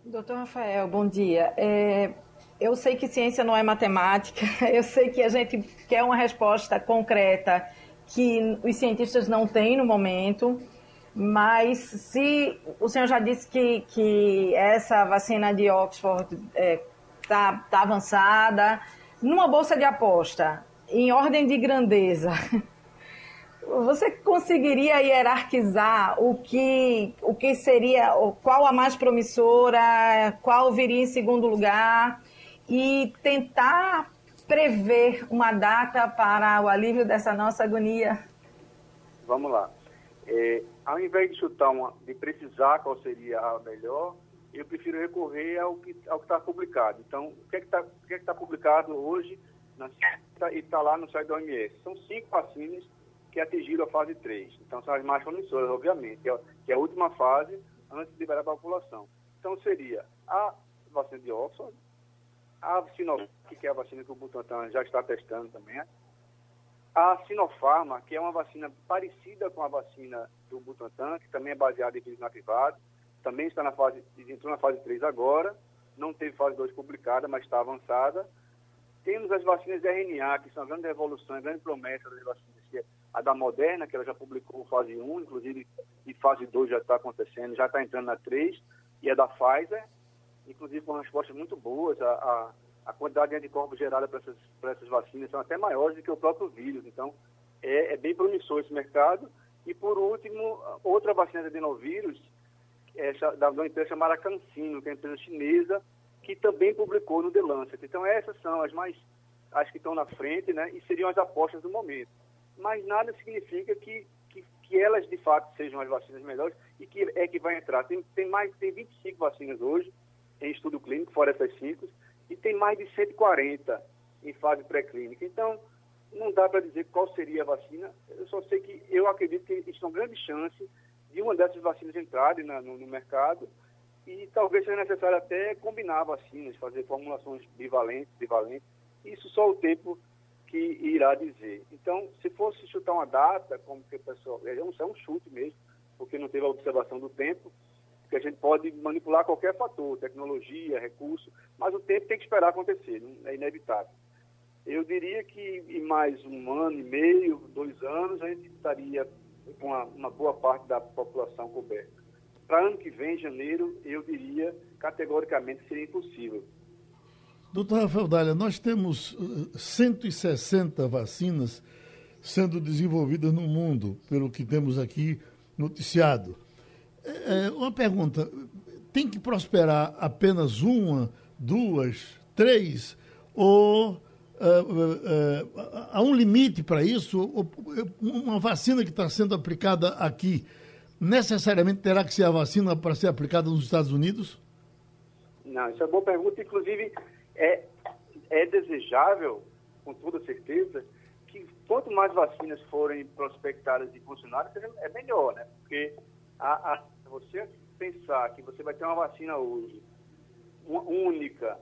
Doutor Rafael, bom dia. É, eu sei que ciência não é matemática, *laughs* eu sei que a gente quer uma resposta concreta que os cientistas não têm no momento, mas se o senhor já disse que, que essa vacina de Oxford está é, tá, tá avançada, numa bolsa de aposta, em ordem de grandeza, *laughs* você conseguiria hierarquizar o que, o que seria, qual a mais promissora, qual viria em segundo lugar e tentar prever uma data para o alívio dessa nossa agonia? Vamos lá. É, ao invés de chutar uma, de precisar qual seria a melhor, eu prefiro recorrer ao que está publicado. Então, o que é está é tá publicado hoje na, e está lá no site da OMS? São cinco vacinas que atingiram a fase 3. Então, são as mais promissoras, obviamente, que é, é a última fase antes de liberar a população. Então, seria a vacina de Oxford, a Sinovac, que é a vacina que o Butantan já está testando também, a Sinopharma, que é uma vacina parecida com a vacina do Butantan, que também é baseada em vírus inativado, também está na fase, entrou na fase 3 agora, não teve fase 2 publicada, mas está avançada. Temos as vacinas de RNA, que são a grande revolução, a grande promessa das vacinas, que é a da Moderna, que ela já publicou fase 1, inclusive, e fase 2 já está acontecendo, já está entrando na 3, e a da Pfizer, inclusive com respostas muito boas. A, a, a quantidade de anticorpos gerada para essas, essas vacinas são até maiores do que o próprio vírus. Então, é, é bem promissor esse mercado. E, por último, outra vacina de adenovírus, é, da, empresa chamada CanSino, que é uma empresa chinesa, que também publicou no The Lancet. Então, essas são as mais, as que estão na frente, né? E seriam as apostas do momento. Mas nada significa que, que, que elas, de fato, sejam as vacinas melhores e que é que vai entrar. Tem, tem mais, tem 25 vacinas hoje, em estudo clínico, fora essas cinco, e tem mais de 140 em fase pré-clínica. Então, não dá para dizer qual seria a vacina. Eu só sei que eu acredito que existe uma grande chance de uma dessas vacinas entrarem na, no, no, mercado e talvez seja necessário até combinar vacinas, fazer formulações bivalentes, bivalentes. Isso só o tempo que irá dizer. Então, se fosse chutar uma data, como que o pessoal. É um, é um chute mesmo, porque não teve a observação do tempo que a gente pode manipular qualquer fator, tecnologia, recurso, mas o tempo tem que esperar acontecer, é inevitável. Eu diria que em mais um ano e meio, dois anos, a gente estaria com uma, uma boa parte da população coberta. Para ano que vem, janeiro, eu diria categoricamente seria impossível. Doutor Rafael Dália, nós temos 160 uh, vacinas sendo desenvolvidas no mundo, pelo que temos aqui noticiado. É, uma pergunta: tem que prosperar apenas uma, duas, três? Ou é, é, há um limite para isso? Uma vacina que está sendo aplicada aqui necessariamente terá que ser a vacina para ser aplicada nos Estados Unidos? Não, isso é uma boa pergunta. Inclusive, é, é desejável, com toda certeza, que quanto mais vacinas forem prospectadas e funcionárias, é melhor, né? Porque a, a você pensar que você vai ter uma vacina hoje, uma única,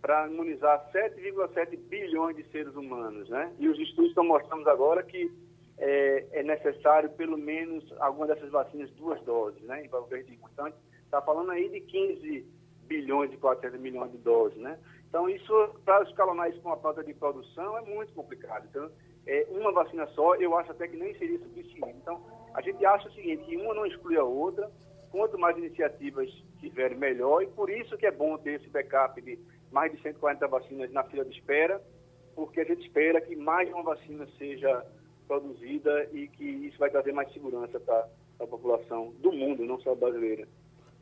para imunizar 7,7 bilhões de seres humanos, né? E os estudos estão mostrando agora que é, é necessário pelo menos alguma dessas vacinas duas doses, né? Em valor de Então, está falando aí de 15 bilhões e 400 milhões de doses, né? Então, isso, para escalonar isso com a falta de produção, é muito complicado. Então, é, uma vacina só, eu acho até que nem seria suficiente. Então, a gente acha o seguinte, que uma não exclui a outra, quanto mais iniciativas tiverem, melhor, e por isso que é bom ter esse backup de mais de 140 vacinas na fila de espera, porque a gente espera que mais uma vacina seja produzida e que isso vai trazer mais segurança para a população do mundo, não só brasileira.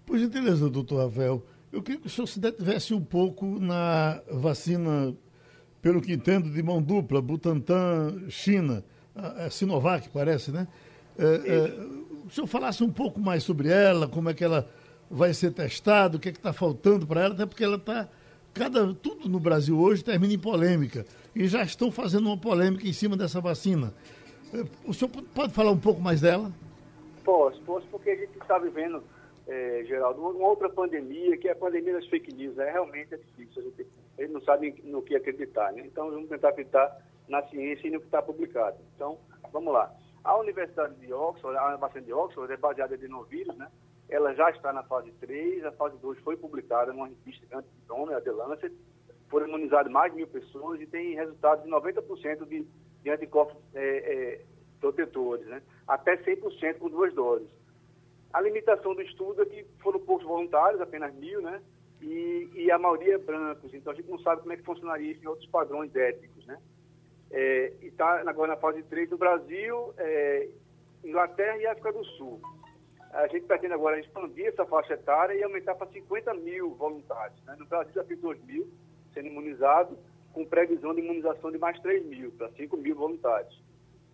Por gentileza, doutor Ravel, eu queria que o senhor se detivesse um pouco na vacina, pelo que entendo, de mão dupla, Butantan, China, a Sinovac, parece, né? É, é, o senhor falasse um pouco mais sobre ela, como é que ela vai ser testada, o que é está faltando para ela, até porque ela está. Cada, tudo no Brasil hoje termina em polêmica. E já estão fazendo uma polêmica em cima dessa vacina. Eh, o senhor pode falar um pouco mais dela? Posso, posso, porque a gente está vivendo, é, Geraldo, uma outra pandemia, que é a pandemia das fake news. É realmente é difícil, a gente, a gente não sabe no que acreditar, né? Então vamos tentar acreditar na ciência e no que está publicado. Então, vamos lá. A Universidade de Oxford, a vacina de Oxford é baseada em adenovírus, né? Ela já está na fase 3, a fase 2 foi publicada numa revista antidrome, a The Lancet, foram imunizadas mais de mil pessoas e tem resultados de 90% de, de anticorpos é, é, protetores, né? até 100% com duas doses. A limitação do estudo é que foram poucos voluntários, apenas mil, né? E, e, a maioria é brancos, então a gente não sabe como é que funcionaria isso em outros padrões éticos, né? É, e está agora na fase 3 do Brasil, é, Inglaterra e África do Sul. A gente pretende agora expandir essa faixa etária e aumentar para 50 mil voluntários. Né? No Brasil já tem 2 mil sendo imunizados, com previsão de imunização de mais 3 mil, para 5 mil voluntários.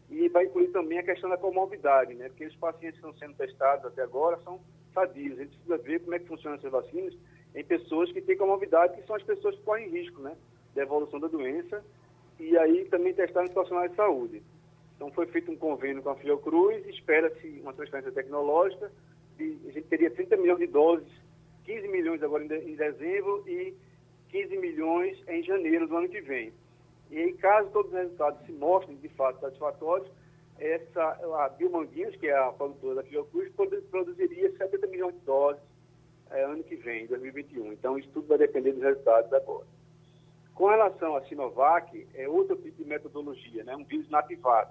E vai incluir também a questão da comorbidade, né? porque os pacientes que estão sendo testados até agora são sadios. A gente precisa ver como é que funcionam essas vacinas em pessoas que têm comorbidade, que são as pessoas que correm risco né? da evolução da doença, e aí também testar nos profissionais de saúde. Então foi feito um convênio com a Fiocruz, espera-se uma transferência tecnológica, de, a gente teria 30 milhões de doses, 15 milhões agora em dezembro e 15 milhões em janeiro do ano que vem. E aí, caso todos os resultados se mostrem de fato satisfatórios, essa, a Biomanguinhos, que é a produtora da Fiocruz, produziria 70 milhões de doses é, ano que vem, 2021. Então, isso tudo vai depender dos resultados agora. Com relação à Sinovac, é outro tipo de metodologia, né? um vírus nativado.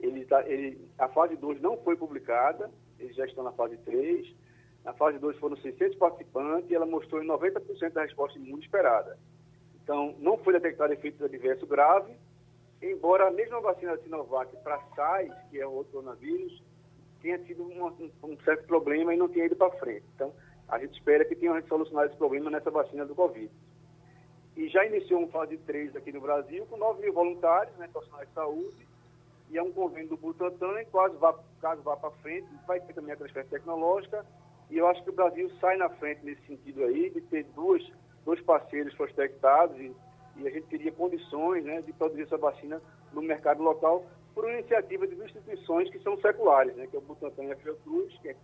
Ele tá, ele, a fase 2 não foi publicada, eles já estão na fase 3. Na fase 2 foram 600 participantes e ela mostrou em 90% da resposta imune esperada. Então, não foi detectado efeito adverso grave, embora a mesma vacina da Sinovac para SARS, que é outro coronavírus, tenha tido um, um certo problema e não tenha ido para frente. Então, a gente espera que tenham solucionado esse problema nessa vacina do Covid. E já iniciou uma fase 3 aqui no Brasil, com 9 mil voluntários, né, profissionais de saúde, e é um convênio do Butantan, e quase vá, caso vá para frente, vai ter também a transferência tecnológica, e eu acho que o Brasil sai na frente nesse sentido aí, de ter duas dois parceiros prospectados e, e a gente teria condições né, de produzir essa vacina no mercado local por iniciativa de instituições que são seculares, né, que é o Butantan e a Fiocruz, que é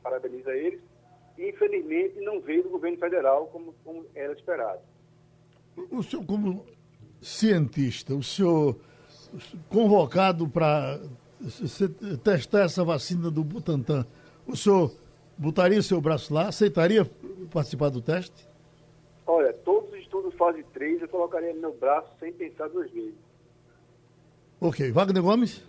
parabeniza eles, e infelizmente não veio do governo federal como, como era esperado. O senhor, como cientista, o senhor convocado para testar essa vacina do Butantan, o senhor botaria o seu braço lá, aceitaria participar do teste? Olha, todos os estudos fase 3 eu colocaria no meu braço sem pensar duas vezes. Ok. Wagner Gomes?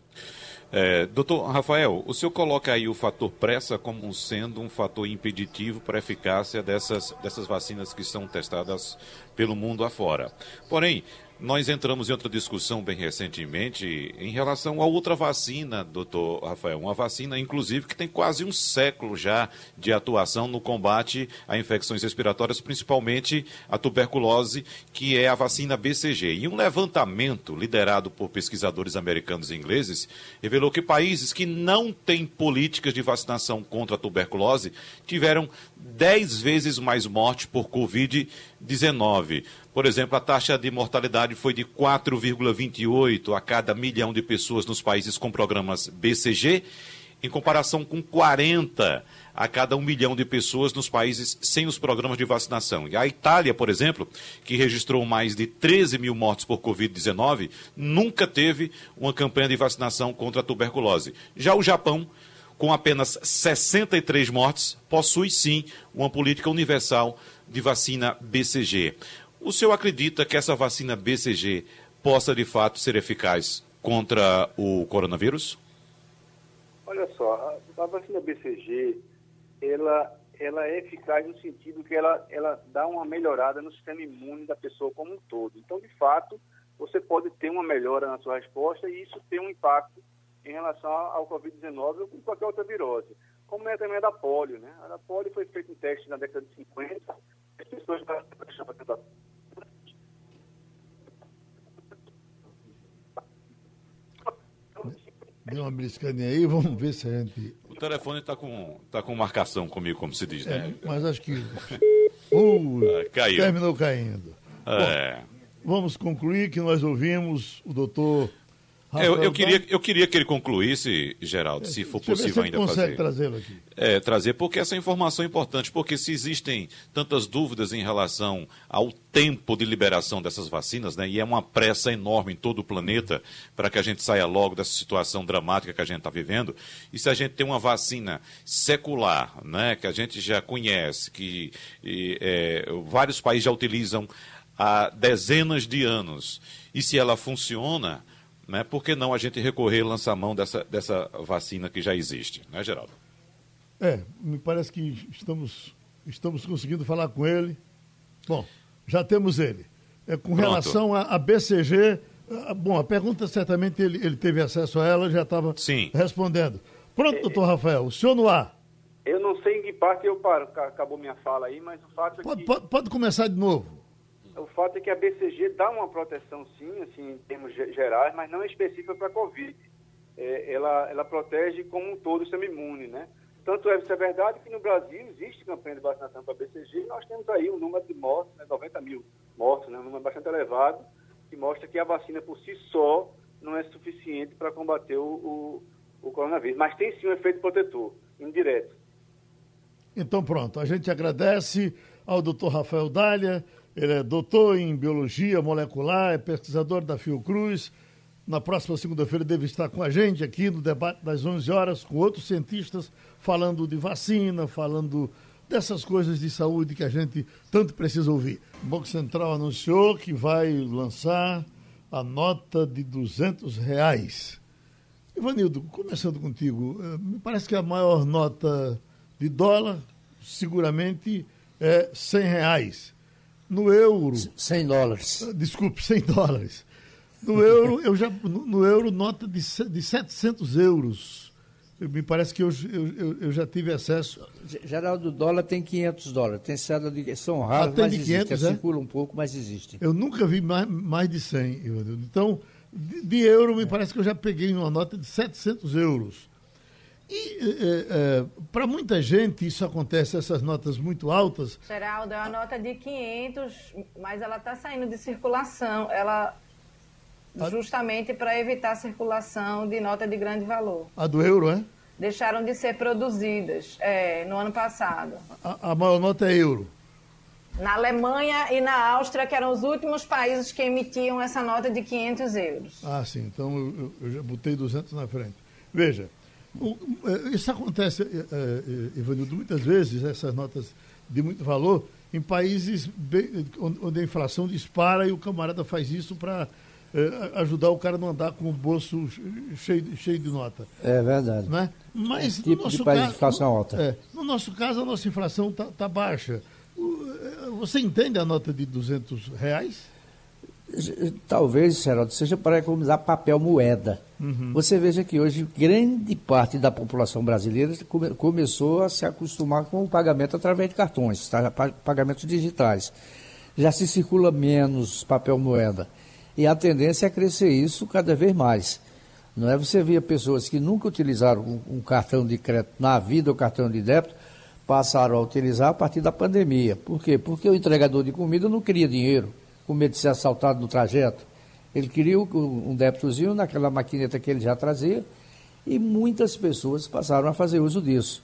É, doutor Rafael, o senhor coloca aí o fator pressa como sendo um fator impeditivo para a eficácia dessas, dessas vacinas que são testadas pelo mundo afora. Porém, nós entramos em outra discussão bem recentemente em relação a outra vacina, doutor Rafael. Uma vacina, inclusive, que tem quase um século já de atuação no combate a infecções respiratórias, principalmente a tuberculose, que é a vacina BCG. E um levantamento liderado por pesquisadores americanos e ingleses revelou que países que não têm políticas de vacinação contra a tuberculose tiveram 10 vezes mais morte por Covid-19. Por exemplo, a taxa de mortalidade foi de 4,28 a cada milhão de pessoas nos países com programas BCG, em comparação com 40 a cada um milhão de pessoas nos países sem os programas de vacinação. E a Itália, por exemplo, que registrou mais de 13 mil mortes por Covid-19, nunca teve uma campanha de vacinação contra a tuberculose. Já o Japão, com apenas 63 mortes, possui sim uma política universal de vacina BCG. O senhor acredita que essa vacina BCG possa de fato ser eficaz contra o coronavírus? Olha só, a, a vacina BCG, ela, ela é eficaz no sentido que ela, ela dá uma melhorada no sistema imune da pessoa como um todo. Então, de fato, você pode ter uma melhora na sua resposta e isso tem um impacto em relação ao Covid-19 ou qualquer outra virose. Como é também a da polio, né? A da polio foi feita um teste na década de 50, as pessoas Deu uma briscadinha aí, vamos ver se a gente telefone está com, tá com marcação comigo, como se diz, né? É, mas acho que. Uh, Ah, caiu. Terminou caindo. É. Vamos concluir que nós ouvimos o doutor. Eu, eu queria, eu queria que ele concluísse, Geraldo, se for se possível ainda fazer. trazê-lo aqui. É, trazer, porque essa informação é importante, porque se existem tantas dúvidas em relação ao tempo de liberação dessas vacinas, né, e é uma pressa enorme em todo o planeta para que a gente saia logo dessa situação dramática que a gente está vivendo, e se a gente tem uma vacina secular, né, que a gente já conhece, que e, é, vários países já utilizam há dezenas de anos, e se ela funciona, né, por que não a gente recorrer e lançar mão dessa, dessa vacina que já existe, né, Geraldo? É, me parece que estamos, estamos conseguindo falar com ele. Bom, já temos ele. É, com Pronto. relação à à BCG, ah, bom, a pergunta certamente ele, ele teve acesso a ela, já estava Sim. respondendo. Pronto, doutor Rafael, o senhor no ar. Eu não sei em que parte eu paro, ca- acabou minha fala aí, mas o fato é Pode, que pode, pode começar de novo. O fato é que a BCG dá uma proteção sim, assim, em termos ge- gerais, mas não é específica para a Covid. É, ela, ela protege como um todo o sistema imune, né? Tanto é, isso é verdade que no Brasil existe campanha de vacinação para BCG e nós temos aí um número de mortos, né, 90 mil mortos, né, um número bastante elevado, que mostra que a vacina por si só não é suficiente para combater o, o, o coronavírus. Mas tem sim um efeito protetor, indireto. Então pronto, a gente agradece ao doutor Rafael Dália, ele é doutor em biologia molecular, é pesquisador da Fiocruz. Na próxima segunda-feira deve estar com a gente aqui no debate das 11 horas com outros cientistas falando de vacina, falando dessas coisas de saúde que a gente tanto precisa ouvir. O Banco Central anunciou que vai lançar a nota de 200 reais. Ivanildo, começando contigo, eh, me parece que a maior nota de dólar seguramente é 100 reais. No euro, 100 dólares. ah, desculpe, 100 dólares. No euro, eu já, no, no euro, nota de, de 700 euros. Eu- me parece que eu, eu, eu- já tive acesso. Ge- Geraldo, o dólar tem 500 dólares. Tem cédula de... São raros, Ah, mas de existem. 500, é? Circula um pouco, mas existem. Eu nunca vi mais, mais de 100, Ivanildo. Então, de, de euro, me parece que eu já peguei uma nota de 700 euros. E para muita gente isso acontece, essas notas muito altas. Geraldo, é uma nota de 500, mas ela está saindo de circulação. Ela justamente para evitar a circulação de nota de grande valor. A do euro, é? Deixaram de ser produzidas é, no ano passado. A, a maior nota é euro. Na Alemanha e na Áustria, que eram os últimos países que emitiam essa nota de 500 euros. Ah, sim. Então eu, eu- já botei 200 na frente. Veja, isso acontece, eh, eh, Ivanildo, muitas vezes, essas notas de muito valor, em países bem- onde a inflação dispara e o camarada faz isso para ajudar o cara a não andar com o bolso cheio, de- cheio de nota. É verdade. Né? Mas É tipo no de nosso país de caso, inflação alta. é, no nosso caso, a nossa inflação está baixa. O- eh, Você entende a nota de 200 reais? Talvez, Geraldo, seja para economizar papel moeda. Você veja que hoje grande parte da população brasileira come- começou a se acostumar com o pagamento através de cartões, tá? Pa- pagamentos digitais. Já se circula menos papel moeda. E a tendência é crescer isso cada vez mais. Não é? Você via pessoas que nunca utilizaram um, um cartão de crédito na vida ou cartão de débito, passaram a utilizar a partir da pandemia. Por quê? Porque o entregador de comida não queria dinheiro, com medo de ser assaltado no trajeto. Ele queria um débitozinho naquela maquineta que ele já trazia e muitas pessoas passaram a fazer uso disso.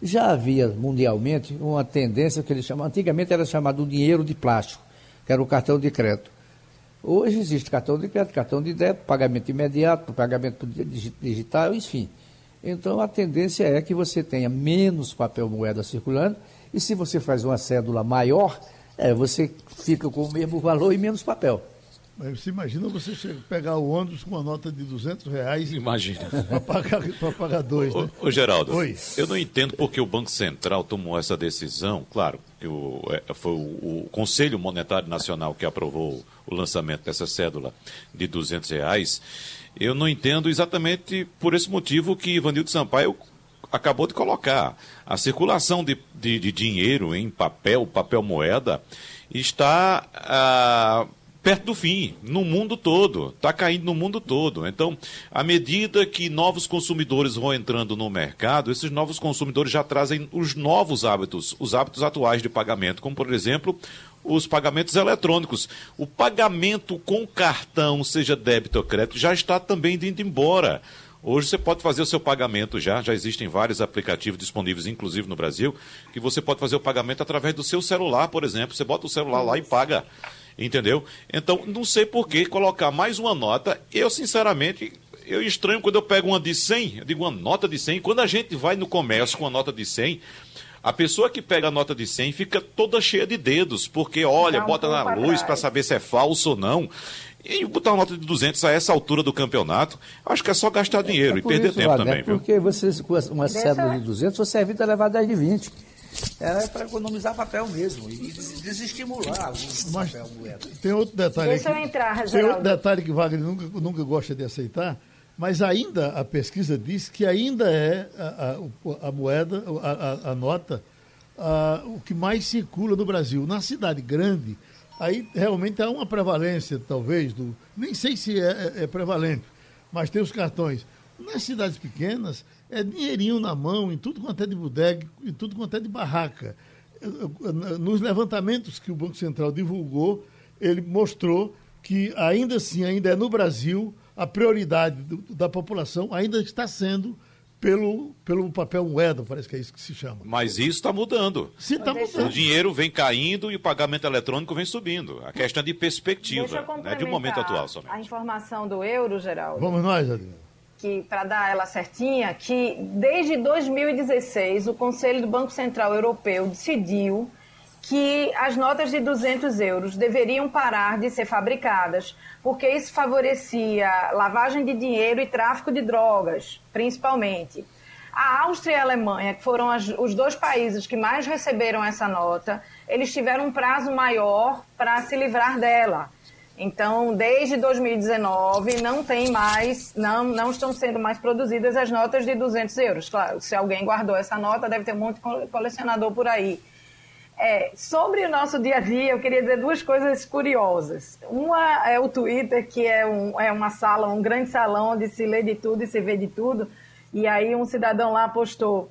Já havia mundialmente uma tendência que eles chamam, antigamente era chamado dinheiro de plástico, que era o cartão de crédito. Hoje existe cartão de crédito, cartão de débito, pagamento imediato, pagamento digital, enfim. Então a tendência é que você tenha menos papel moeda circulando e se você faz uma cédula maior, é, você fica com o mesmo valor e menos papel. Mas você imagina você pegar o ônibus com uma nota de 200 reais Imagina. para pagar, pra pagar dois, né? Ô, ô, Geraldo, Oi. eu não entendo porque o Banco Central tomou essa decisão. Claro, que o, é, foi o, o Conselho Monetário Nacional que aprovou o lançamento dessa cédula de 200 reais. Eu não entendo exatamente por esse motivo que Ivanildo Sampaio acabou de colocar. A circulação de, de, de dinheiro em papel, papel moeda, está ah, perto do fim, no mundo todo, está caindo no mundo todo. Então, à medida que novos consumidores vão entrando no mercado, esses novos consumidores já trazem os novos hábitos, os hábitos atuais de pagamento, como por exemplo os pagamentos eletrônicos. O pagamento com cartão, seja débito ou crédito, já está também indo embora. Hoje você pode fazer o seu pagamento já, já existem vários aplicativos disponíveis, inclusive no Brasil, que você pode fazer o pagamento através do seu celular, por exemplo. Você bota o celular lá e paga. Entendeu? Então, não sei por que colocar mais uma nota. Eu, sinceramente, eu estranho quando eu pego uma de 100, eu digo uma nota de 100. Quando a gente vai no comércio com uma nota de 100, a pessoa que pega a nota de 100 fica toda cheia de dedos, porque olha, não, bota na luz para saber se é falso ou não. E botar uma nota de 200 a essa altura do campeonato, acho que é só gastar dinheiro é, é e perder isso, tempo Wagner, também, viu? Porque você, com uma cédula de 200, você evita levar 10 de 20. Era para economizar papel mesmo e desestimular o Mas papel moeda. Tem outro detalhe Deixa eu entrar, Tem outro detalhe que Wagner nunca, nunca gosta de aceitar, mas ainda a pesquisa diz que ainda é a, a, a moeda, a, a nota, o que mais circula no Brasil. Na cidade grande, aí realmente há uma prevalência, talvez, do. Nem sei se é, é, é prevalente, mas tem os cartões. Nas cidades pequenas, é dinheirinho na mão, em tudo quanto é de bodega, em tudo quanto é de barraca. Nos levantamentos que o Banco Central divulgou, ele mostrou que ainda assim, ainda é no Brasil, a prioridade da população ainda está sendo pelo, pelo papel moeda, parece que é isso que se chama. Mas isso está mudando. Sim, está mudando. O dinheiro vem caindo e o pagamento eletrônico vem subindo. A questão de perspectiva, né, de um momento atual somente. A informação do euro, Geraldo. Vamos nós, Adriano que para dar ela certinha, que desde 2016 o Conselho do Banco Central Europeu decidiu que as notas de 200 euros deveriam parar de ser fabricadas, porque isso favorecia lavagem de dinheiro e tráfico de drogas, principalmente. A Áustria e a Alemanha, que foram as, os dois países que mais receberam essa nota, eles tiveram um prazo maior para se livrar dela. Então, desde 2019, não tem mais, não, não estão sendo mais produzidas as notas de 200 euros. Claro, se alguém guardou essa nota, deve ter de colecionador por aí. É, sobre o nosso dia a dia, eu queria dizer duas coisas curiosas. Uma é o Twitter, que é, um, é uma sala, um grande salão onde se lê de tudo e se vê de tudo. E aí um cidadão lá postou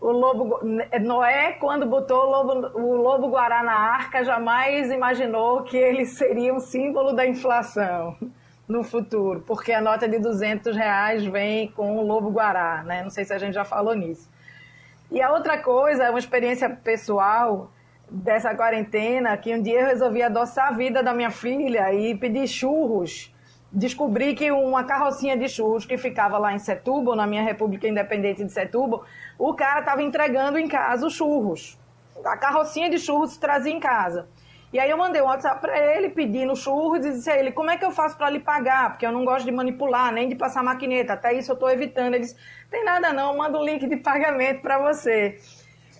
o lobo Noé quando botou o lobo, o lobo guará na arca jamais imaginou que ele seria um símbolo da inflação no futuro, porque a nota de 200 reais vem com o lobo guará, né? Não sei se a gente já falou nisso. E a outra coisa, uma experiência pessoal dessa quarentena, que um dia eu resolvi adoçar a vida da minha filha e pedir churros. Descobri que uma carrocinha de churros que ficava lá em Setúbal, na minha República Independente de Setúbal, o cara estava entregando em casa os churros. A carrocinha de churros trazia em casa. E aí eu mandei um WhatsApp para ele pedindo churros e disse a ele, como é que eu faço para lhe pagar? Porque eu não gosto de manipular, nem de passar maquineta. Até isso eu estou evitando. Ele disse, tem nada não, manda um link de pagamento para você.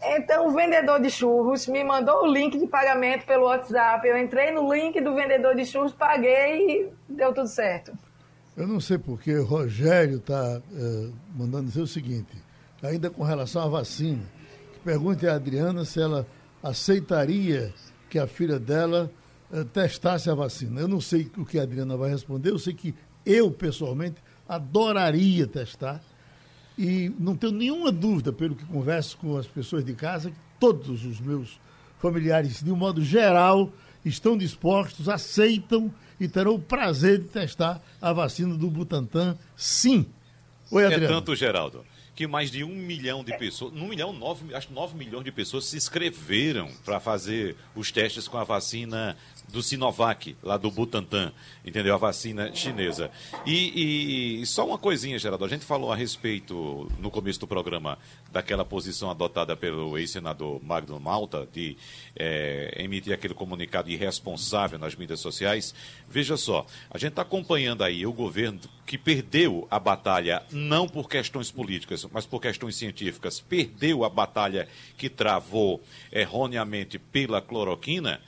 Então o vendedor de churros me mandou o link de pagamento pelo WhatsApp. Eu entrei no link do vendedor de churros, paguei e deu tudo certo. Eu não sei porque o Rogério está eh, mandando dizer o seguinte ainda com relação à vacina. Pergunte à Adriana se ela aceitaria que a filha dela uh, testasse a vacina. Eu não sei o que a Adriana vai responder, eu sei que eu, pessoalmente, adoraria testar. E não tenho nenhuma dúvida, pelo que converso com as pessoas de casa, que todos os meus familiares, de um modo geral, estão dispostos, aceitam e terão o prazer de testar a vacina do Butantan, sim. Oi, Adriana. É tanto, Geraldo que mais de um milhão de pessoas, um milhão, nove, acho que nove milhões de pessoas se inscreveram para fazer os testes com a vacina do Sinovac, lá do Butantan, entendeu? A vacina chinesa. E, e, só uma coisinha, Geraldo, a gente falou a respeito, no começo do programa, daquela posição adotada pelo ex-senador Magno Malta, de é, emitir aquele comunicado irresponsável nas mídias sociais. Veja só, a gente está acompanhando aí o governo que perdeu a batalha, não por questões políticas, mas por questões científicas, perdeu a batalha que travou erroneamente pela cloroquina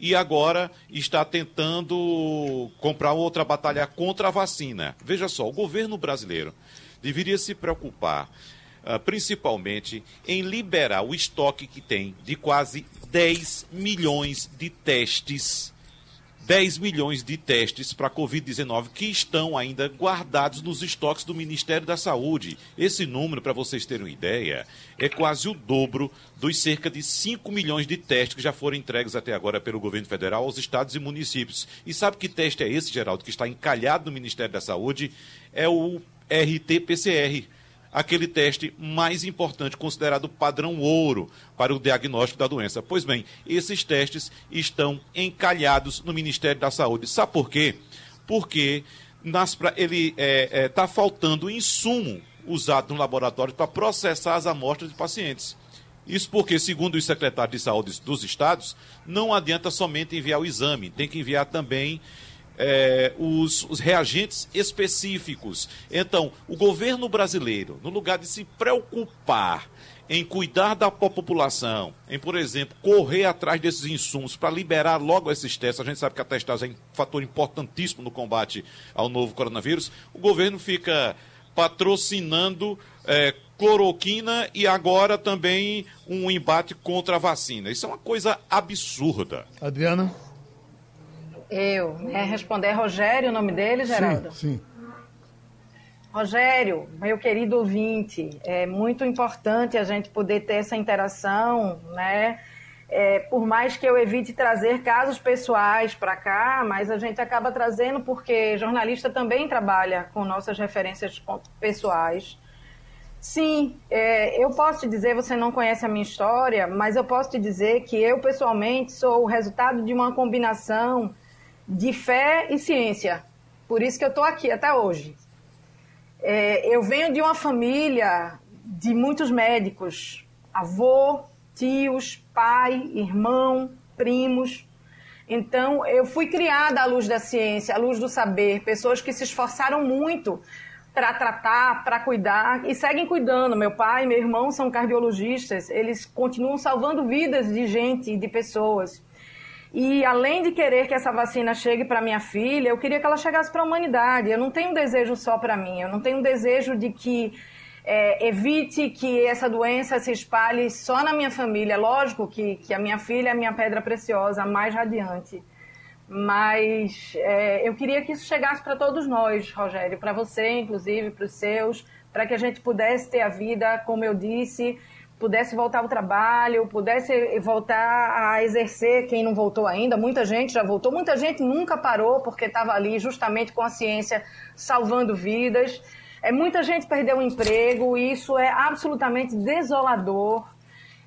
e agora está tentando comprar outra batalha contra a vacina. Veja só, o governo brasileiro deveria se preocupar uh, principalmente em liberar o estoque que tem de quase 10 milhões de testes 10 milhões de testes para Covid-19 que estão ainda guardados nos estoques do Ministério da Saúde. Esse número, para vocês terem uma ideia, é quase o dobro dos cerca de 5 milhões de testes que já foram entregues até agora pelo governo federal aos estados e municípios. E sabe que teste é esse, Geraldo, que está encalhado no Ministério da Saúde? É o RT-PCR aquele teste mais importante, considerado padrão ouro para o diagnóstico da doença. Pois bem, esses testes estão encalhados no Ministério da Saúde. Sabe por quê? Porque nas, ele está é, é, tá faltando insumo usado no laboratório para processar as amostras de pacientes. Isso porque, segundo os secretários de saúde dos estados, não adianta somente enviar o exame, tem que enviar também é, os, os, reagentes específicos. Então, o governo brasileiro, no lugar de se preocupar em cuidar da população, em, por exemplo, correr atrás desses insumos para liberar logo esses testes, a gente sabe que a testagem é um fator importantíssimo no combate ao novo coronavírus, o governo fica patrocinando é, cloroquina e agora também um embate contra a vacina. Isso é uma coisa absurda. Adriana? Eu, né? Responder Rogério, o nome dele, Geraldo? Sim, sim. Rogério, meu querido ouvinte, é muito importante a gente poder ter essa interação, né? É, por mais que eu evite trazer casos pessoais para cá, mas a gente acaba trazendo porque jornalista também trabalha com nossas referências pessoais. Sim, é, eu posso te dizer, você não conhece a minha história, mas eu posso te dizer que eu pessoalmente sou o resultado de uma combinação de fé e ciência. Por isso que eu estou aqui até hoje. É, eu venho de uma família de muitos médicos, avô, tios, pai, irmão, primos. Então, eu fui criada à luz da ciência, à luz do saber, pessoas que se esforçaram muito para tratar, para cuidar e seguem cuidando. Meu pai e meu irmão são cardiologistas, eles continuam salvando vidas de gente, de pessoas. E além de querer que essa vacina chegue para minha filha, eu queria que ela chegasse para a humanidade. Eu não tenho um desejo só para mim, eu não tenho um desejo de que é, evite que essa doença se espalhe só na minha família. Lógico que, que a minha filha é a minha pedra preciosa, a mais radiante. Mas é, eu queria que isso chegasse para todos nós, Rogério, para você, inclusive, para os seus, para que a gente pudesse ter a vida, como eu disse, pudesse voltar ao trabalho, pudesse voltar a exercer quem não voltou ainda. Muita gente já voltou, muita gente nunca parou porque estava ali justamente com a ciência salvando vidas. É, muita gente perdeu o emprego e isso é absolutamente desolador.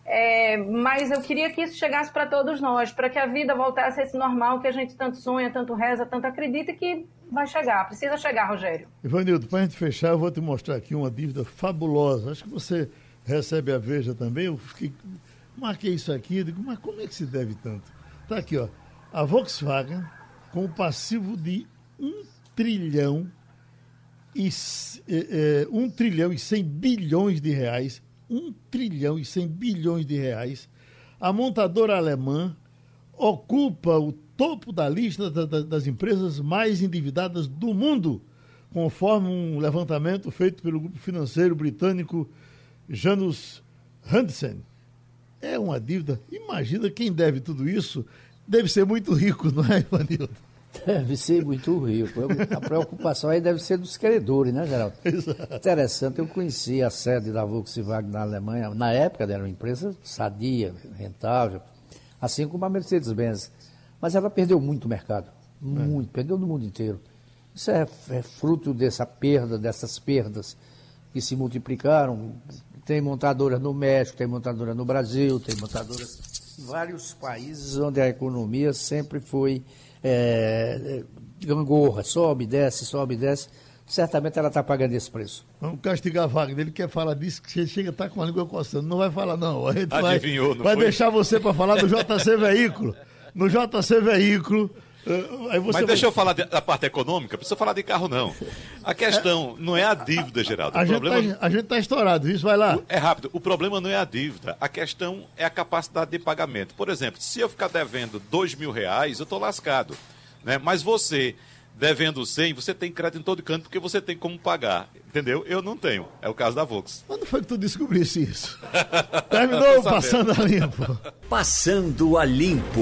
É, mas eu queria que isso chegasse para todos nós, para que a vida voltasse a esse normal que a gente tanto sonha, tanto reza, tanto acredita que vai chegar. Precisa chegar, Rogério. Ivanildo, para a gente fechar, eu vou te mostrar aqui uma dívida fabulosa. Acho que você recebe a Veja também, eu fiquei, marquei isso aqui, digo, mas como é que se deve tanto? Está aqui, ó, a Volkswagen com o passivo de 1 trilhão e é, é, 1 trilhão e 100 bilhões de reais, 1 trilhão e 100 bilhões de reais, a montadora alemã ocupa o topo da lista da, da, das empresas mais endividadas do mundo, conforme um levantamento feito pelo grupo financeiro britânico Janus Hansen. É uma dívida. Imagina quem deve tudo isso. Deve ser muito rico, não é, Ivanildo? Deve ser muito rico. A preocupação aí deve ser dos credores, né, Geraldo? *laughs* Exato. Interessante, eu conheci a sede da Volkswagen na Alemanha. Na época era uma empresa sadia, rentável, assim como a Mercedes-Benz. Mas ela perdeu muito mercado. Muito, é. perdeu no mundo inteiro. Isso é, é fruto dessa perda, dessas perdas que se multiplicaram tem montadora no México, tem montadora no Brasil, tem montadoras em vários países onde a economia sempre foi é, gangorra, sobe, desce, sobe, desce. Certamente ela está pagando esse preço. Vamos castigar a Wagner. Ele quer falar disso, que chega a estar tá com a língua coçando. Não vai falar, não. A gente Adivinhou, vai, vai deixar você para falar do JC Veículo. No JC Veículo mas deixa eu falar da parte econômica, precisa falar de carro não. A questão é, não é a dívida, Geraldo. A, o gente problema... tá, a gente está estourado, isso vai lá. É rápido. O problema não é a dívida, a questão é a capacidade de pagamento. Por exemplo, se eu ficar devendo dois mil reais, eu estou lascado. Né? Mas você devendo 100, você tem crédito em todo canto porque você tem como pagar. Entendeu? Eu não tenho. É o caso da Vox. Quando foi que tu descobrisse isso? *laughs* Terminou passando a limpo. Passando a limpo.